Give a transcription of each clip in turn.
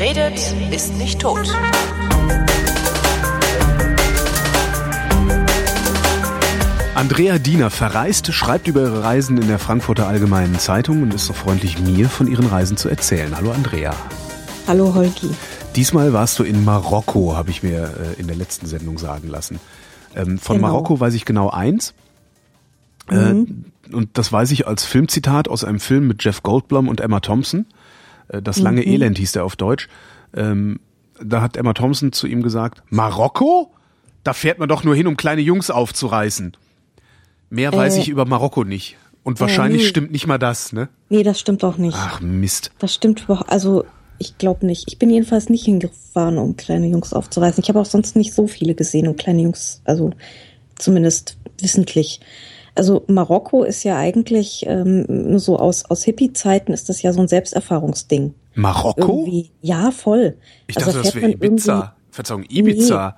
Wer redet, ist nicht tot. Andrea Diener verreist, schreibt über ihre Reisen in der Frankfurter Allgemeinen Zeitung und ist so freundlich, mir von ihren Reisen zu erzählen. Hallo Andrea. Hallo Holgi. Diesmal warst du in Marokko, habe ich mir äh, in der letzten Sendung sagen lassen. Ähm, von genau. Marokko weiß ich genau eins. Äh, mhm. und das weiß ich als Filmzitat aus einem Film mit Jeff Goldblum und Emma Thompson. Äh, das lange mhm. Elend hieß der auf Deutsch. Ähm, da hat Emma Thompson zu ihm gesagt, Marokko? Da fährt man doch nur hin, um kleine Jungs aufzureißen. Mehr weiß äh, ich über Marokko nicht. Und wahrscheinlich äh, nee. stimmt nicht mal das, ne? Nee, das stimmt auch nicht. Ach, Mist. Das stimmt überhaupt, also ich glaube nicht. Ich bin jedenfalls nicht hingefahren, um kleine Jungs aufzureißen. Ich habe auch sonst nicht so viele gesehen, um kleine Jungs, also zumindest wissentlich. Also Marokko ist ja eigentlich ähm, so aus, aus Hippie-Zeiten ist das ja so ein Selbsterfahrungsding. Marokko? Irgendwie. Ja, voll. Ich dachte, also, das wäre Ibiza. Verzeihung, Ibiza.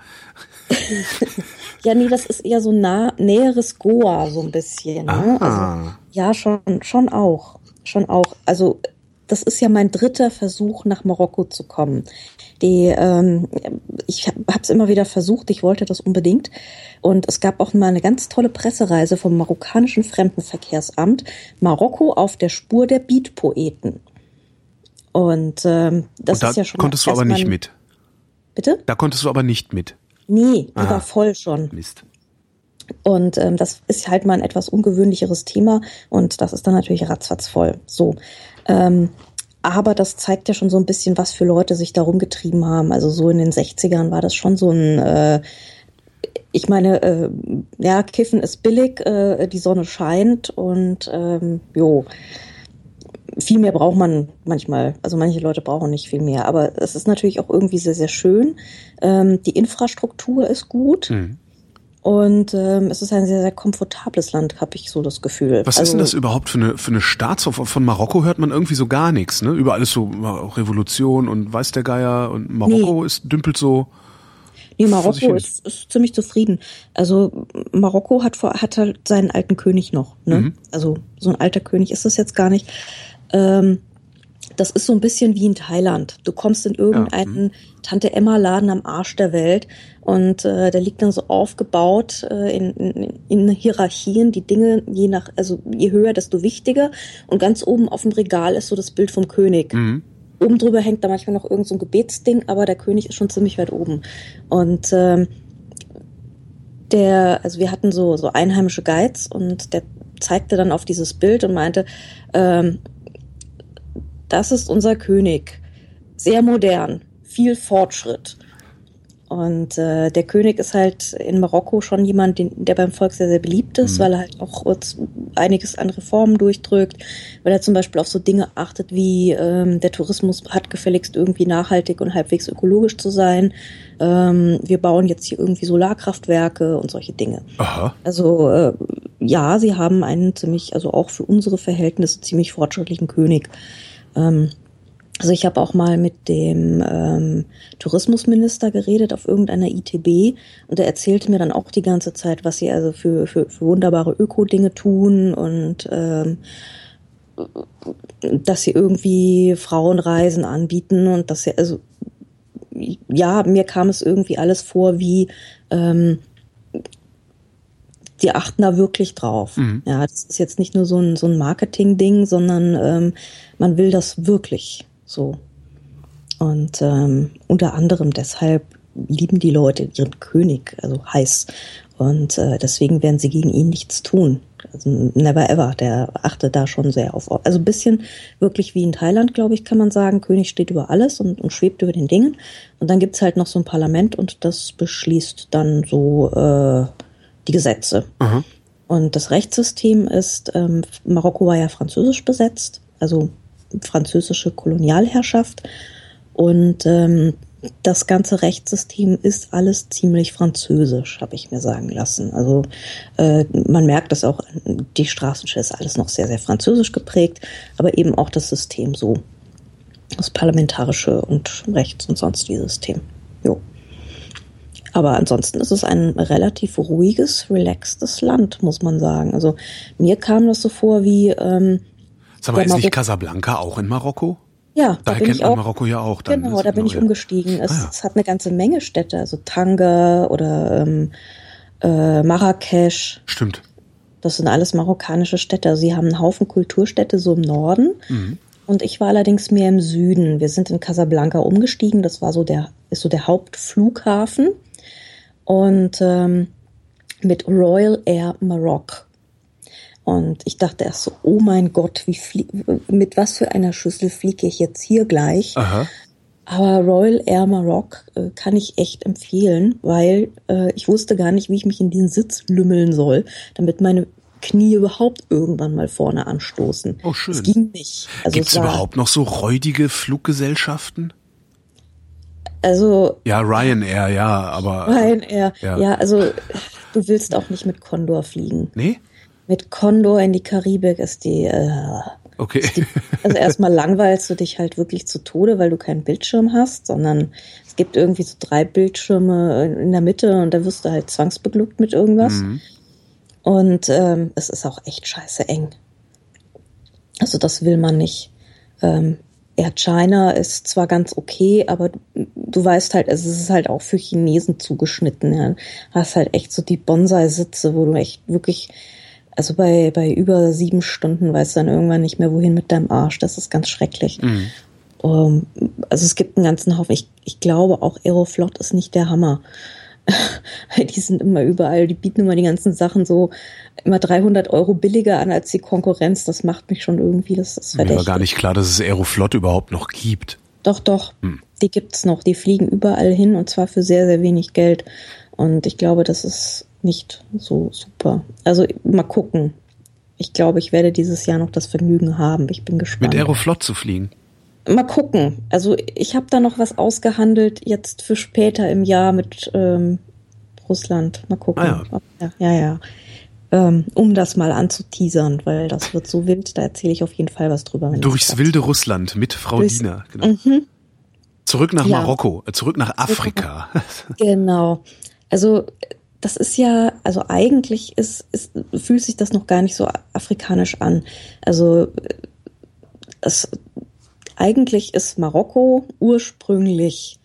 Nee. ja, nee, das ist eher so nah, näheres Goa, so ein bisschen. Ne? Ah. Also, ja, schon, schon auch. Schon auch. Also das ist ja mein dritter Versuch, nach Marokko zu kommen. Die, ähm, ich habe es immer wieder versucht, ich wollte das unbedingt. Und es gab auch mal eine ganz tolle Pressereise vom marokkanischen Fremdenverkehrsamt, Marokko auf der Spur der Beatpoeten. Und ähm, das Und da ist ja schon. Konntest du aber nicht mit. Bitte? Da konntest du aber nicht mit. Nee, die war voll schon. Mist. Und ähm, das ist halt mal ein etwas ungewöhnlicheres Thema und das ist dann natürlich ratzfatz voll. So. Ähm, aber das zeigt ja schon so ein bisschen, was für Leute sich darum getrieben haben. Also so in den 60ern war das schon so ein, äh, ich meine, äh, ja, Kiffen ist billig, äh, die Sonne scheint und ähm, jo, viel mehr braucht man manchmal. Also manche Leute brauchen nicht viel mehr. Aber es ist natürlich auch irgendwie sehr, sehr schön. Ähm, die Infrastruktur ist gut. Mhm. Und ähm, es ist ein sehr, sehr komfortables Land, habe ich so das Gefühl. Was also, ist denn das überhaupt für eine, für eine Staatshof? Von Marokko hört man irgendwie so gar nichts, ne? Überall ist so Revolution und weiß der Geier und Marokko nee. ist dümpelt so. Nee, Marokko ist, ist ziemlich zufrieden. Also Marokko hat, vor, hat halt seinen alten König noch. Ne? Mhm. Also so ein alter König ist das jetzt gar nicht. Ähm, das ist so ein bisschen wie in Thailand. Du kommst in irgendeinen ja. Mhm. Tante Emma Laden am Arsch der Welt und äh, der liegt dann so aufgebaut äh, in, in, in Hierarchien, die Dinge je nach, also je höher, desto wichtiger. Und ganz oben auf dem Regal ist so das Bild vom König. Mhm. Oben drüber hängt da manchmal noch irgend so ein Gebetsding, aber der König ist schon ziemlich weit oben. Und ähm, der, also wir hatten so, so einheimische Guides und der zeigte dann auf dieses Bild und meinte, ähm, das ist unser König. Sehr modern, viel Fortschritt. Und äh, der König ist halt in Marokko schon jemand, den, der beim Volk sehr, sehr beliebt ist, mhm. weil er halt auch einiges an Reformen durchdrückt, weil er zum Beispiel auf so Dinge achtet wie ähm, der Tourismus hat gefälligst irgendwie nachhaltig und halbwegs ökologisch zu sein. Ähm, wir bauen jetzt hier irgendwie Solarkraftwerke und solche Dinge. Aha. Also äh, ja, sie haben einen ziemlich, also auch für unsere Verhältnisse ziemlich fortschrittlichen König. Ähm, also ich habe auch mal mit dem ähm, Tourismusminister geredet auf irgendeiner ITB und er erzählte mir dann auch die ganze Zeit, was sie also für, für, für wunderbare Öko-Dinge tun und ähm, dass sie irgendwie Frauenreisen anbieten und dass sie, also ja, mir kam es irgendwie alles vor wie ähm, die achten da wirklich drauf. Mhm. Ja, das ist jetzt nicht nur so ein, so ein Marketing-Ding, sondern ähm, man will das wirklich so. Und ähm, unter anderem deshalb lieben die Leute ihren König, also heiß. Und äh, deswegen werden sie gegen ihn nichts tun. Also never ever, der achtet da schon sehr auf. Also ein bisschen wirklich wie in Thailand, glaube ich, kann man sagen. König steht über alles und, und schwebt über den Dingen. Und dann gibt's halt noch so ein Parlament und das beschließt dann so äh, die Gesetze. Aha. Und das Rechtssystem ist, ähm, Marokko war ja französisch besetzt, also französische Kolonialherrschaft. Und ähm, das ganze Rechtssystem ist alles ziemlich französisch, habe ich mir sagen lassen. Also äh, man merkt das auch, die Straßenschilder ist alles noch sehr, sehr französisch geprägt, aber eben auch das System so. Das parlamentarische und Rechts- und sonstige System. Jo. Aber ansonsten ist es ein relativ ruhiges, relaxtes Land, muss man sagen. Also mir kam das so vor wie. Ähm, Sag mal, ist nicht Casablanca auch in Marokko? Ja, da kennt man auch, Marokko ja auch. Dann, genau, da bin ich umgestiegen. Es, ah, ja. es, hat eine ganze Menge Städte, also Tanger oder ähm, äh, Marrakesch. Stimmt. Das sind alles marokkanische Städte. Also sie haben einen Haufen Kulturstädte so im Norden. Mhm. Und ich war allerdings mehr im Süden. Wir sind in Casablanca umgestiegen. Das war so der, ist so der Hauptflughafen. Und ähm, mit Royal Air Maroc. Und ich dachte erst so, oh mein Gott, wie mit was für einer Schüssel fliege ich jetzt hier gleich? Aha. Aber Royal Air Maroc äh, kann ich echt empfehlen, weil äh, ich wusste gar nicht, wie ich mich in diesen Sitz lümmeln soll, damit meine Knie überhaupt irgendwann mal vorne anstoßen. Oh, schön. Es ging nicht. Also Gibt es überhaupt noch so räudige Fluggesellschaften? Also. Ja, Ryanair, ja, aber. Ryanair, ja. ja, also du willst auch nicht mit Condor fliegen. Nee? Mit Condor in die Karibik ist die. Äh, okay. Ist die, also erstmal langweilst du dich halt wirklich zu Tode, weil du keinen Bildschirm hast, sondern es gibt irgendwie so drei Bildschirme in der Mitte und da wirst du halt zwangsbeglückt mit irgendwas. Mhm. Und ähm, es ist auch echt scheiße eng. Also das will man nicht. Ähm, Air China ist zwar ganz okay, aber du, weißt halt, also es ist halt auch für Chinesen zugeschnitten. Ja. Du hast halt echt so die Bonsai-Sitze, wo du echt wirklich, also bei, bei über sieben Stunden weißt du dann irgendwann nicht mehr, wohin mit deinem Arsch. Das ist ganz schrecklich. Mhm. Um, also es gibt einen ganzen Haufen. Ich, ich glaube auch Aeroflot ist nicht der Hammer. die sind immer überall, die bieten immer die ganzen Sachen so immer 300 Euro billiger an als die Konkurrenz. Das macht mich schon irgendwie, das ist verdächtig. Mir war gar nicht klar, dass es Aeroflot überhaupt noch gibt. Doch, doch, hm. die gibt's noch. Die fliegen überall hin und zwar für sehr, sehr wenig Geld. Und ich glaube, das ist nicht so super. Also mal gucken. Ich glaube, ich werde dieses Jahr noch das Vergnügen haben. Ich bin gespannt. Mit Aeroflot zu fliegen? Mal gucken. Also ich habe da noch was ausgehandelt jetzt für später im Jahr mit ähm, Russland. Mal gucken. Ah, ja, ja. ja. Ähm, um das mal anzuteasern, weil das wird so wild, da erzähle ich auf jeden Fall was drüber. Durchs wilde Russland mit Frau Durchs, Diener. Genau. Mhm. Zurück nach ja. Marokko, äh, zurück nach Afrika. Genau. Also das ist ja, also eigentlich ist, ist, fühlt sich das noch gar nicht so afrikanisch an. Also es, eigentlich ist Marokko ursprünglich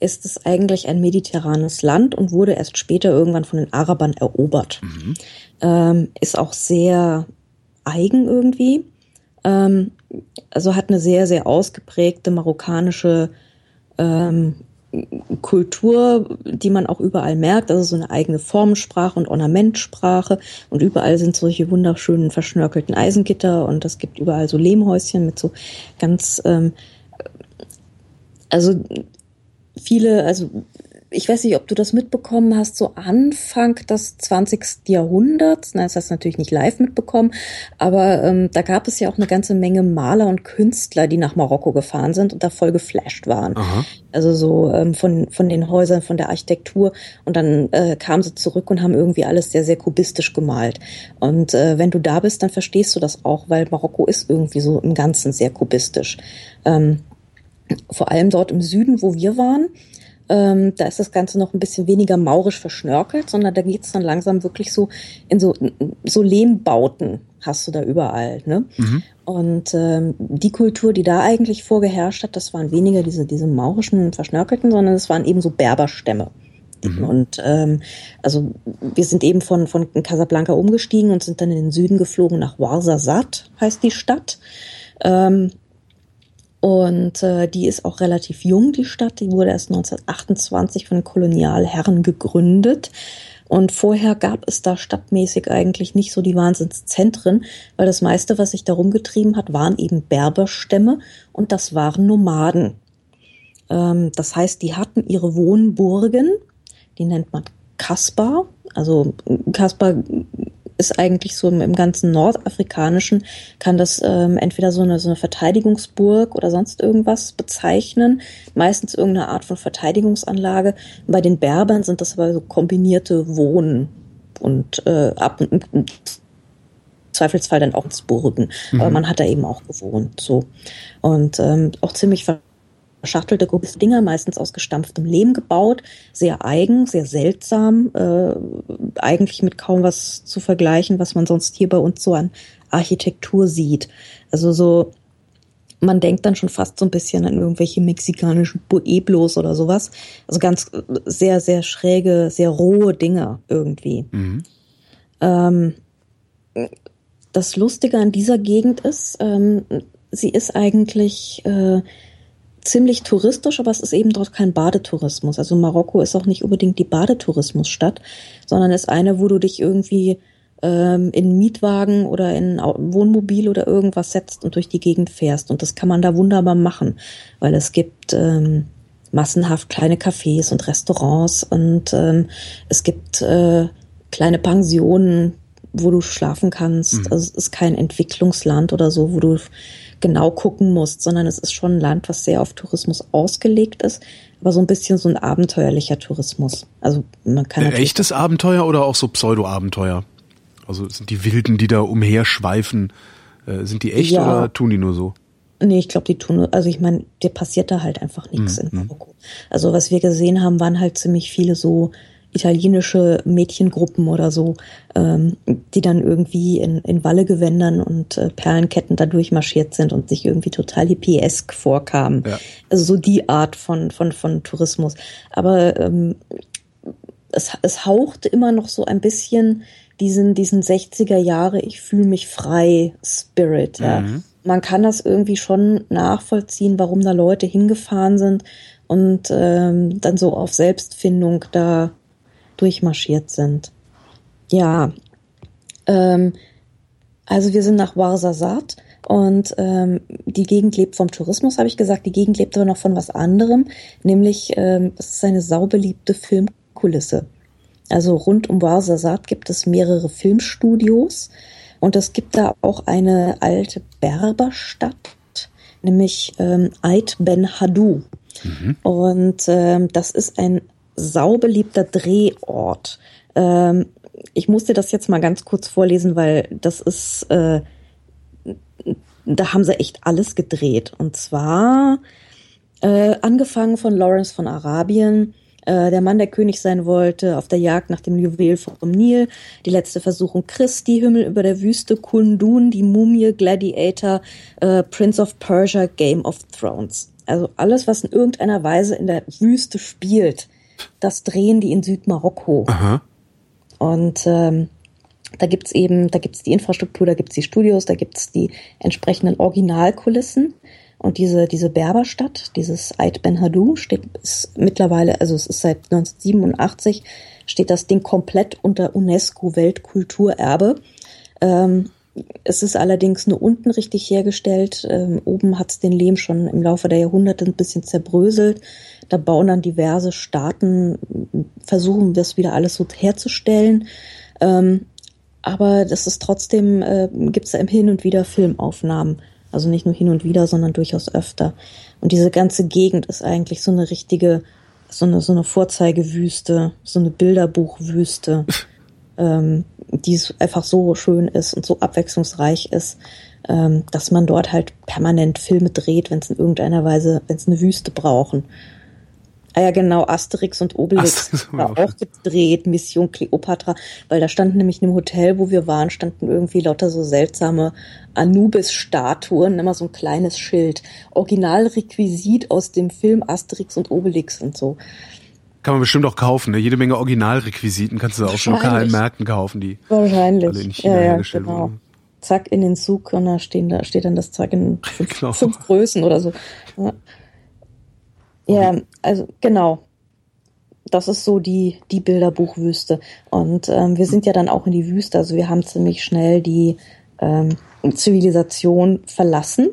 ist es eigentlich ein mediterranes Land und wurde erst später irgendwann von den Arabern erobert. Mhm. Ähm, ist auch sehr eigen irgendwie. Ähm, also hat eine sehr, sehr ausgeprägte marokkanische ähm, Kultur, die man auch überall merkt, also so eine eigene Formensprache und Ornamentsprache. Und überall sind solche wunderschönen verschnörkelten Eisengitter und es gibt überall so Lehmhäuschen mit so ganz, ähm, also viele, also ich weiß nicht, ob du das mitbekommen hast, so Anfang des 20. Jahrhunderts, na, das hast du natürlich nicht live mitbekommen, aber ähm, da gab es ja auch eine ganze Menge Maler und Künstler, die nach Marokko gefahren sind und da voll geflasht waren. Aha. Also so ähm, von, von den Häusern, von der Architektur und dann äh, kamen sie zurück und haben irgendwie alles sehr, sehr kubistisch gemalt. Und äh, wenn du da bist, dann verstehst du das auch, weil Marokko ist irgendwie so im Ganzen sehr kubistisch. Ähm, vor allem dort im Süden, wo wir waren, ähm, da ist das Ganze noch ein bisschen weniger maurisch verschnörkelt, sondern da geht's dann langsam wirklich so in so, so Lehmbauten hast du da überall. Ne? Mhm. Und ähm, die Kultur, die da eigentlich vorgeherrscht hat, das waren weniger diese, diese maurischen Verschnörkelten, sondern es waren eben so Berberstämme. Mhm. Und ähm, also wir sind eben von, von Casablanca umgestiegen und sind dann in den Süden geflogen nach Ouarzazate, heißt die Stadt. Ähm, und äh, die ist auch relativ jung, die Stadt. Die wurde erst 1928 von Kolonialherren gegründet. Und vorher gab es da stadtmäßig eigentlich nicht so die Wahnsinnszentren, weil das meiste, was sich darum getrieben hat, waren eben Berberstämme und das waren Nomaden. Ähm, das heißt, die hatten ihre Wohnburgen, die nennt man Kaspar. Also Kaspar ist eigentlich so im, im ganzen Nordafrikanischen, kann das ähm, entweder so eine, so eine Verteidigungsburg oder sonst irgendwas bezeichnen. Meistens irgendeine Art von Verteidigungsanlage. Bei den Berbern sind das aber so kombinierte Wohn- und äh, ab und, und Zweifelsfall dann auch Burgen. Mhm. Aber man hat da eben auch gewohnt. So. Und ähm, auch ziemlich verschachtelte große Dinger, meistens aus gestampftem Lehm gebaut, sehr eigen, sehr seltsam, äh, eigentlich mit kaum was zu vergleichen, was man sonst hier bei uns so an Architektur sieht. Also so man denkt dann schon fast so ein bisschen an irgendwelche mexikanischen Pueblos oder sowas. Also ganz sehr, sehr schräge, sehr rohe Dinge irgendwie. Mhm. Ähm, das Lustige an dieser Gegend ist, ähm, sie ist eigentlich äh, ziemlich touristisch, aber es ist eben dort kein Badetourismus. Also Marokko ist auch nicht unbedingt die Badetourismusstadt, sondern ist eine, wo du dich irgendwie ähm, in Mietwagen oder in Wohnmobil oder irgendwas setzt und durch die Gegend fährst. Und das kann man da wunderbar machen, weil es gibt ähm, massenhaft kleine Cafés und Restaurants und ähm, es gibt äh, kleine Pensionen, wo du schlafen kannst. Mhm. Also es ist kein Entwicklungsland oder so, wo du genau gucken musst, sondern es ist schon ein Land, was sehr auf Tourismus ausgelegt ist, aber so ein bisschen so ein abenteuerlicher Tourismus. Also man kann echtes Abenteuer oder auch so Pseudo-Abenteuer? Also sind die Wilden, die da umherschweifen, äh, sind die echt ja. oder tun die nur so? Nee, ich glaube, die tun, also ich meine, dir passiert da halt einfach nichts mhm. in Marokko. Also was wir gesehen haben, waren halt ziemlich viele so italienische Mädchengruppen oder so, ähm, die dann irgendwie in, in Wallegewändern und äh, Perlenketten da durchmarschiert sind und sich irgendwie total hippiesk vorkamen. Ja. Also so die Art von, von, von Tourismus. Aber ähm, es, es hauchte immer noch so ein bisschen diesen, diesen 60er Jahre, ich fühle mich frei Spirit. Ja. Mhm. Man kann das irgendwie schon nachvollziehen, warum da Leute hingefahren sind und ähm, dann so auf Selbstfindung da durchmarschiert sind. Ja, ähm, also wir sind nach Warsasat und ähm, die Gegend lebt vom Tourismus, habe ich gesagt. Die Gegend lebt aber noch von was anderem, nämlich ähm, es ist eine saubeliebte Filmkulisse. Also rund um Warsasat gibt es mehrere Filmstudios und es gibt da auch eine alte Berberstadt, nämlich ähm, Ait Ben Hadou. Mhm. Und ähm, das ist ein saubeliebter Drehort. Ähm, ich musste das jetzt mal ganz kurz vorlesen, weil das ist, äh, da haben sie echt alles gedreht. Und zwar äh, angefangen von Lawrence von Arabien, äh, der Mann, der König sein wollte, auf der Jagd nach dem Juwel vom Nil, die letzte Versuchung Christi, Himmel über der Wüste, Kundun, die Mumie, Gladiator, äh, Prince of Persia, Game of Thrones. Also alles, was in irgendeiner Weise in der Wüste spielt, das drehen die in Südmarokko. Aha. Und ähm, da gibt's eben, da gibt's die Infrastruktur, da gibt's die Studios, da gibt's die entsprechenden Originalkulissen. Und diese, diese Berberstadt, dieses Ait Ben Hadou, steht ist mittlerweile, also es ist seit 1987, steht das Ding komplett unter UNESCO Weltkulturerbe. Ähm, es ist allerdings nur unten richtig hergestellt. Ähm, oben hat's den Lehm schon im Laufe der Jahrhunderte ein bisschen zerbröselt. Da bauen dann diverse Staaten, versuchen das wieder alles so herzustellen. Ähm, aber das ist trotzdem, äh, gibt es da hin und wieder Filmaufnahmen. Also nicht nur hin und wieder, sondern durchaus öfter. Und diese ganze Gegend ist eigentlich so eine richtige, so eine, so eine Vorzeigewüste, so eine Bilderbuchwüste, ähm, die einfach so schön ist und so abwechslungsreich ist, ähm, dass man dort halt permanent Filme dreht, wenn es in irgendeiner Weise, wenn es eine Wüste brauchen. Ah ja, genau, Asterix und Obelix Asterix war auch gedreht, Mission Cleopatra, weil da standen nämlich in dem Hotel, wo wir waren, standen irgendwie lauter so seltsame Anubis-Statuen, immer so ein kleines Schild. Originalrequisit aus dem Film Asterix und Obelix und so. Kann man bestimmt auch kaufen, ne? Jede Menge Originalrequisiten kannst du auch schon lokalen Märkten kaufen, die Wahrscheinlich. alle in China ja, ja, hergestellt genau. wurden. Zack, in den Zug und da stehen da steht dann das Zack in fünf, genau. fünf Größen oder so. Ja. Ja, also genau. Das ist so die, die Bilderbuchwüste. Und ähm, wir sind ja dann auch in die Wüste. Also wir haben ziemlich schnell die ähm, Zivilisation verlassen.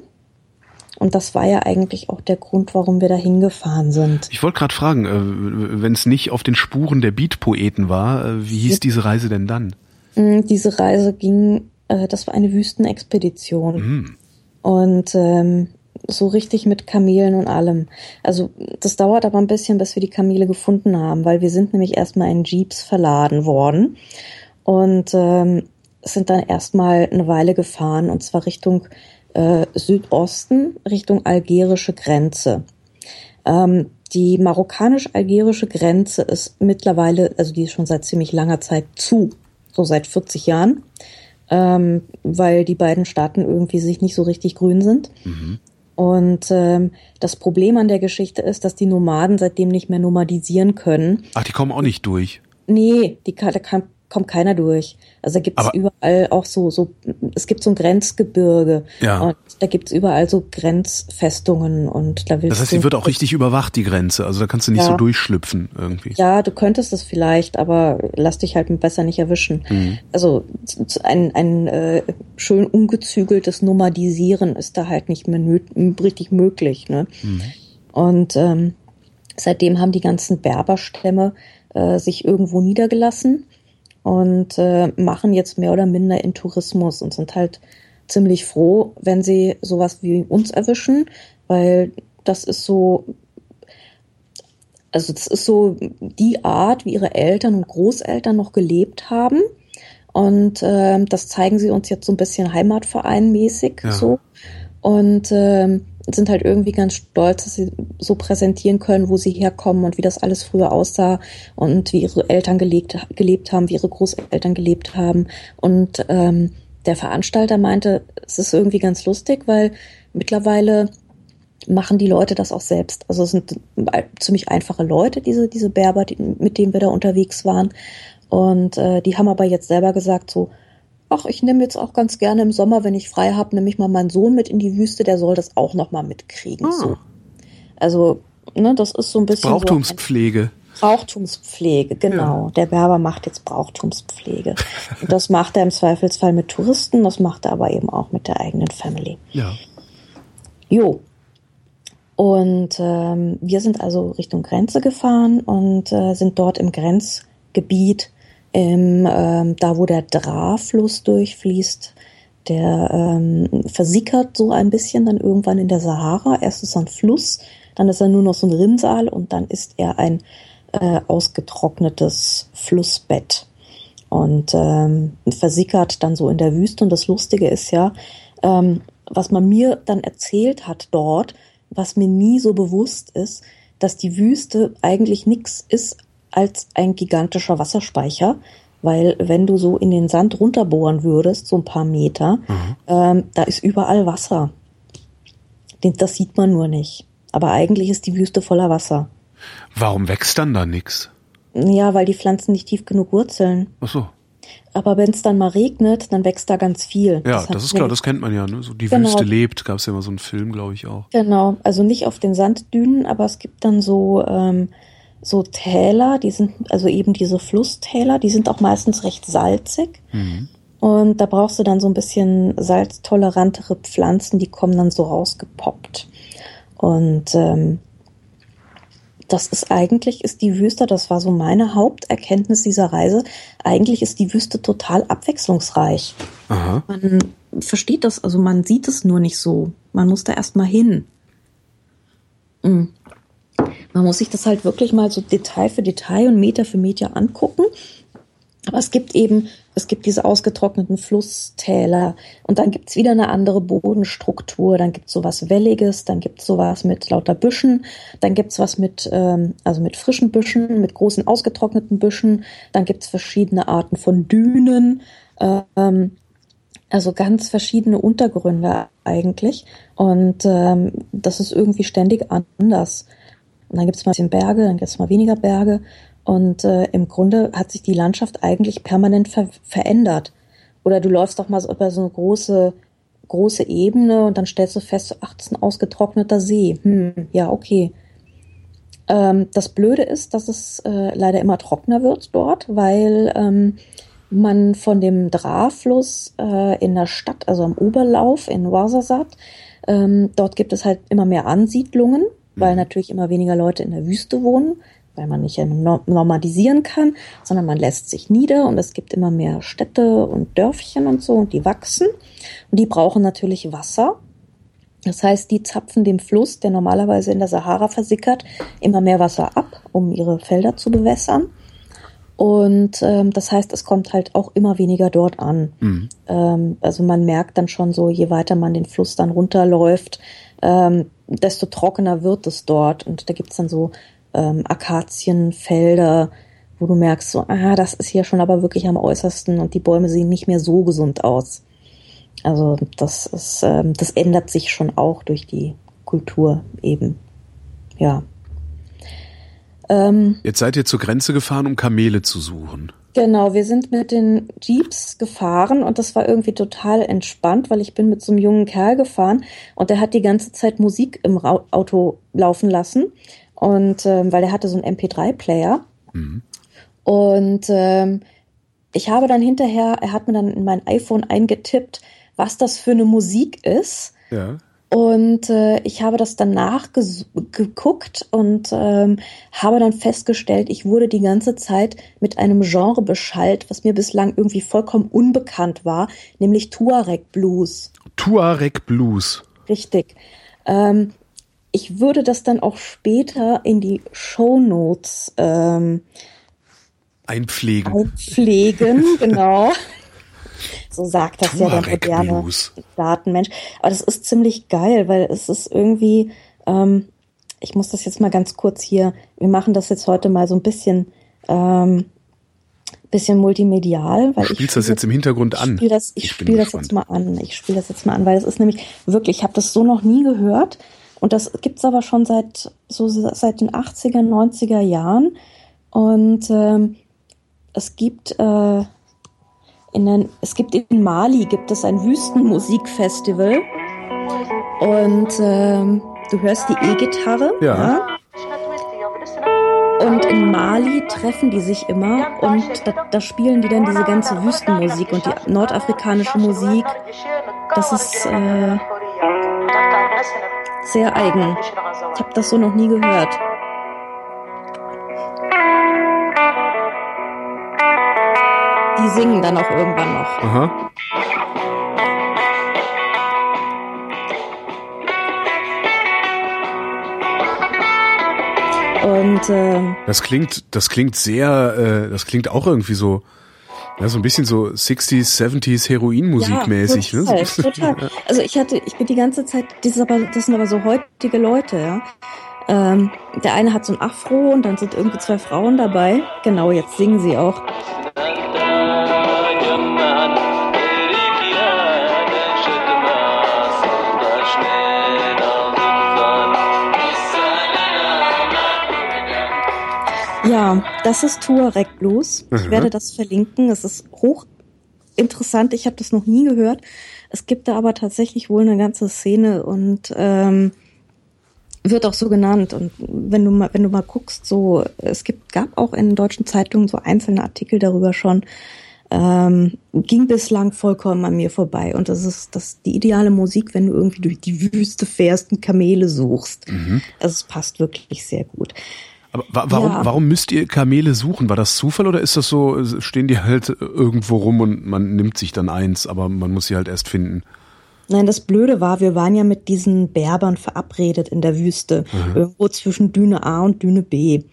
Und das war ja eigentlich auch der Grund, warum wir da hingefahren sind. Ich wollte gerade fragen, äh, wenn es nicht auf den Spuren der Beat-Poeten war, äh, wie hieß diese Reise denn dann? Mm, diese Reise ging, äh, das war eine Wüstenexpedition. Mhm. Und ähm, so richtig mit Kamelen und allem. Also das dauert aber ein bisschen, bis wir die Kamele gefunden haben, weil wir sind nämlich erstmal in Jeeps verladen worden und ähm, sind dann erstmal eine Weile gefahren und zwar Richtung äh, Südosten, Richtung algerische Grenze. Ähm, die marokkanisch-algerische Grenze ist mittlerweile, also die ist schon seit ziemlich langer Zeit zu, so seit 40 Jahren, ähm, weil die beiden Staaten irgendwie sich nicht so richtig grün sind. Mhm. Und ähm, das Problem an der Geschichte ist, dass die Nomaden seitdem nicht mehr nomadisieren können. Ach, die kommen auch nicht durch. Nee, die, da kann, kommt keiner durch. Also da gibt es überall auch so, so, es gibt so ein Grenzgebirge. Ja. Und da gibt es überall so Grenzfestungen und da willst Das heißt, die wird auch richtig überwacht, die Grenze. Also da kannst du nicht Ja. so durchschlüpfen irgendwie. Ja, du könntest es vielleicht, aber lass dich halt besser nicht erwischen. Mhm. Also ein, ein äh, schön ungezügeltes Nomadisieren ist da halt nicht mehr richtig möglich. Ne? Mhm. Und ähm, seitdem haben die ganzen Berberstämme äh, sich irgendwo niedergelassen und äh, machen jetzt mehr oder minder in Tourismus und sind halt ziemlich froh, wenn sie sowas wie uns erwischen, weil das ist so, also das ist so die Art, wie ihre Eltern und Großeltern noch gelebt haben. Und ähm, das zeigen sie uns jetzt so ein bisschen heimatvereinmäßig Ja. so. Und ähm, sind halt irgendwie ganz stolz, dass sie so präsentieren können, wo sie herkommen und wie das alles früher aussah und wie ihre Eltern gelebt, gelebt haben, wie ihre Großeltern gelebt haben. Und ähm, der Veranstalter meinte, es ist irgendwie ganz lustig, weil mittlerweile machen die Leute das auch selbst. Also es sind ziemlich einfache Leute, diese, diese Berber, die, mit denen wir da unterwegs waren. Und äh, die haben aber jetzt selber gesagt, so, ach, ich nehme jetzt auch ganz gerne im Sommer, wenn ich frei habe, nehme ich mal meinen Sohn mit in die Wüste, der soll das auch noch mal mitkriegen. Ah. So. Also, ne, das ist so ein bisschen Brauchtumspflege. so Brauchtumspflege, genau. Der Berber macht jetzt Brauchtumspflege. Und das macht er im Zweifelsfall mit Touristen, das macht er aber eben auch mit der eigenen Family. Ja. Jo. Und ähm, wir sind also Richtung Grenze gefahren und äh, sind dort im Grenzgebiet, im, ähm, da wo der Dra-Fluss durchfließt. Der ähm, versickert so ein bisschen dann irgendwann in der Sahara. Erst ist er ein Fluss, dann ist er nur noch so ein Rinnsal und dann ist er ein äh, ausgetrocknetes Flussbett und ähm, versickert dann so in der Wüste. Und das Lustige ist ja, ähm, was man mir dann erzählt hat dort, was mir nie so bewusst ist, dass die Wüste eigentlich nichts ist als ein gigantischer Wasserspeicher, weil wenn du so in den Sand runterbohren würdest, so ein paar Meter, ähm, da ist überall Wasser. Das sieht man nur nicht. Aber eigentlich ist die Wüste voller Wasser. Warum wächst dann da nix? Ja, weil die Pflanzen nicht tief genug wurzeln. Ach so. Aber wenn es dann mal regnet, dann wächst da ganz viel. Ja, hat das ist klar, das kennt man ja. Ne? So die Genau. Wüste lebt, gab es ja mal so einen Film, glaube ich auch. Genau, also nicht auf den Sanddünen, aber es gibt dann so, ähm, so Täler, die sind, also eben diese Flusstäler, die sind auch meistens recht salzig. Und da brauchst du dann so ein bisschen salztolerantere Pflanzen, die kommen dann so rausgepoppt. Und ähm, das ist eigentlich, ist die Wüste, das war so meine Haupterkenntnis dieser Reise, eigentlich ist die Wüste total abwechslungsreich. Aha. Man versteht das, also man sieht es nur nicht so. Man muss da erstmal hin. Mm. Man muss sich das halt wirklich mal so Detail für Detail und Meter für Meter angucken. Aber es gibt eben, es gibt diese ausgetrockneten Flusstäler und dann gibt's wieder eine andere Bodenstruktur, dann gibt's sowas Welliges, dann gibt's sowas mit lauter Büschen, dann gibt's was mit, ähm, also mit frischen Büschen, mit großen ausgetrockneten Büschen, dann gibt's verschiedene Arten von Dünen, ähm, also ganz verschiedene Untergründe eigentlich. Und ähm, das ist irgendwie ständig anders. Und dann gibt es mal ein bisschen Berge, dann gibt es mal weniger Berge. Und äh, im Grunde hat sich die Landschaft eigentlich permanent ver verändert. Oder du läufst doch mal so über so eine große, große Ebene und dann stellst du fest, ach, das ist ein ausgetrockneter See. Hm, ja, okay. Ähm, das Blöde ist, dass es äh, leider immer trockener wird dort, weil ähm, man von dem Drafluss äh, in der Stadt, also am Oberlauf in Ouarzazate, ähm, dort gibt es halt immer mehr Ansiedlungen, weil natürlich immer weniger Leute in der Wüste wohnen, weil man nicht no- normalisieren kann, sondern man lässt sich nieder und es gibt immer mehr Städte und Dörfchen und so und die wachsen und die brauchen natürlich Wasser. Das heißt, die zapfen dem Fluss, der normalerweise in der Sahara versickert, immer mehr Wasser ab, um ihre Felder zu bewässern. Und ähm, das heißt, es kommt halt auch immer weniger dort an. Ähm, also man merkt dann schon so, je weiter man den Fluss dann runterläuft, ähm, desto trockener wird es dort. Und da gibt's dann so ähm, Akazienfelder, wo du merkst, so, ah, das ist hier schon aber wirklich am äußersten und die Bäume sehen nicht mehr so gesund aus. Also das ist, ähm, das ändert sich schon auch durch die Kultur eben. Ja. Ähm, Jetzt seid ihr zur Grenze gefahren, um Kamele zu suchen. Genau, wir sind mit den Jeeps gefahren und das war irgendwie total entspannt, weil ich bin mit so einem jungen Kerl gefahren und der hat die ganze Zeit Musik im Auto laufen lassen und ähm, weil er hatte so einen MP3-Player mhm. und ähm, ich habe dann hinterher, er hat mir dann in mein iPhone eingetippt, was das für eine Musik ist. Ja. Und äh, ich habe das danach geguckt und ähm, habe dann festgestellt, ich wurde die ganze Zeit mit einem Genre beschallt, was mir bislang irgendwie vollkommen unbekannt war, nämlich Tuareg Blues. Tuareg Blues. Richtig. Ähm, ich würde das dann auch später in die Show Notes ähm, einpflegen. Einpflegen, genau. So sagt das Tuareg ja der moderne Blues. Datenmensch. Aber das ist ziemlich geil, weil es ist irgendwie, ähm, ich muss das jetzt mal ganz kurz hier, wir machen das jetzt heute mal so ein bisschen, ähm, bisschen multimedial. Weil Spielst ich das jetzt im Hintergrund an? Ich spiele das, ich, ich spiele das jetzt mal an. Ich spiele das jetzt mal an, weil es ist nämlich wirklich, ich habe das so noch nie gehört. Und das gibt's aber schon seit so seit den 80er, 90er Jahren. Und ähm, es gibt äh, in es gibt in Mali gibt es ein Wüstenmusikfestival und ähm, du hörst die E-Gitarre. Ja. ja. Und in Mali treffen die sich immer und da, da, spielen die dann diese ganze Wüstenmusik und die nordafrikanische Musik. Das ist äh, sehr eigen. Ich habe das so noch nie gehört. Singen dann auch irgendwann noch. Aha. Und äh, das klingt, das klingt sehr, äh, das klingt auch irgendwie so, ja, so ein bisschen so 60s, 70s Heroinmusikmäßig. Ja, total, ne? total. Also ich hatte, ich bin die ganze Zeit, das, ist aber, das sind aber so heutige Leute, ja. Ähm, der eine hat so ein Afro und dann sind irgendwie zwei Frauen dabei. Genau, jetzt singen sie auch. Ja, das ist Tuareg Blues. Ich mhm. werde das verlinken. Es ist hoch interessant. Ich habe das noch nie gehört. Es gibt da aber tatsächlich wohl eine ganze Szene und ähm, wird auch so genannt. Und wenn du mal, wenn du mal guckst, so es gibt, gab auch in deutschen Zeitungen so einzelne Artikel darüber schon. Ähm, ging bislang vollkommen an mir vorbei. Und das ist das die ideale Musik, wenn du irgendwie durch die Wüste fährst und Kamele suchst. Mhm. Also es passt wirklich sehr gut. Aber wa warum, ja. warum müsst ihr Kamele suchen? War das Zufall oder ist das so, stehen die halt irgendwo rum und man nimmt sich dann eins, aber man muss sie halt erst finden? Nein, das Blöde war, wir waren ja mit diesen Berbern verabredet in der Wüste, mhm. irgendwo zwischen Düne A und Düne B.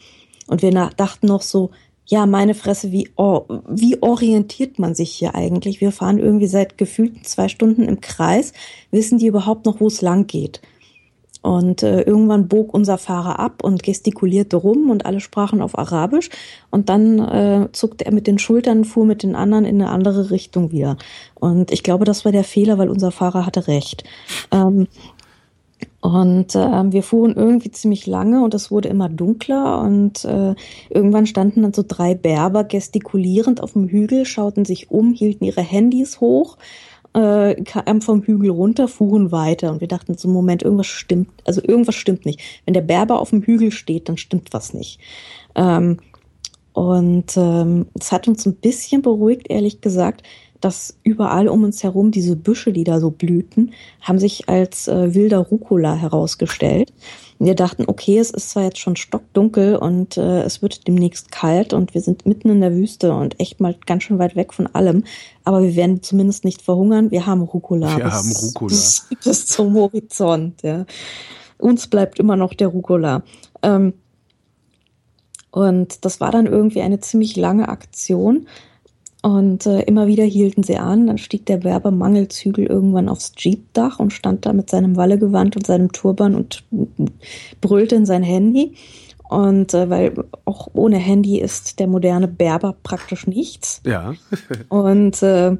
Und wir dachten noch so, ja, meine Fresse, wie, oh, wie orientiert man sich hier eigentlich? Wir fahren irgendwie seit gefühlten zwei Stunden im Kreis. Wissen die überhaupt noch, wo es lang geht? Und äh, irgendwann bog unser Fahrer ab und gestikulierte rum und alle sprachen auf Arabisch. Und dann äh, zuckte er mit den Schultern, fuhr mit den anderen in eine andere Richtung wieder. Und ich glaube, das war der Fehler, weil unser Fahrer hatte recht. Ähm, und äh, wir fuhren irgendwie ziemlich lange und es wurde immer dunkler und äh, irgendwann standen dann so drei Berber gestikulierend auf dem Hügel, schauten sich um, hielten ihre Handys hoch äh, kamen vom Hügel runter, fuhren weiter und wir dachten so, Moment, irgendwas stimmt, also irgendwas stimmt nicht. Wenn der Berber auf dem Hügel steht, dann stimmt was nicht. Ähm, und ähm, es hat uns ein bisschen beruhigt, ehrlich gesagt, dass überall um uns herum diese Büsche, die da so blühten, haben sich als äh, wilder Rucola herausgestellt. Wir dachten, okay, es ist zwar jetzt schon stockdunkel und äh, es wird demnächst kalt und wir sind mitten in der Wüste und echt mal ganz schön weit weg von allem, aber wir werden zumindest nicht verhungern. Wir haben Rucola. Wir bis, haben Rucola. Bis, bis zum Horizont. Ja. Uns bleibt immer noch der Rucola. Ähm, und das war dann irgendwie eine ziemlich lange Aktion. Und äh, immer wieder hielten sie an. Dann stieg der Werber Mangelzügel irgendwann aufs Jeepdach und stand da mit seinem Wallegewand und seinem Turban und brüllte in sein Handy. Und äh, weil auch ohne Handy ist der moderne Berber praktisch nichts. Ja. und äh,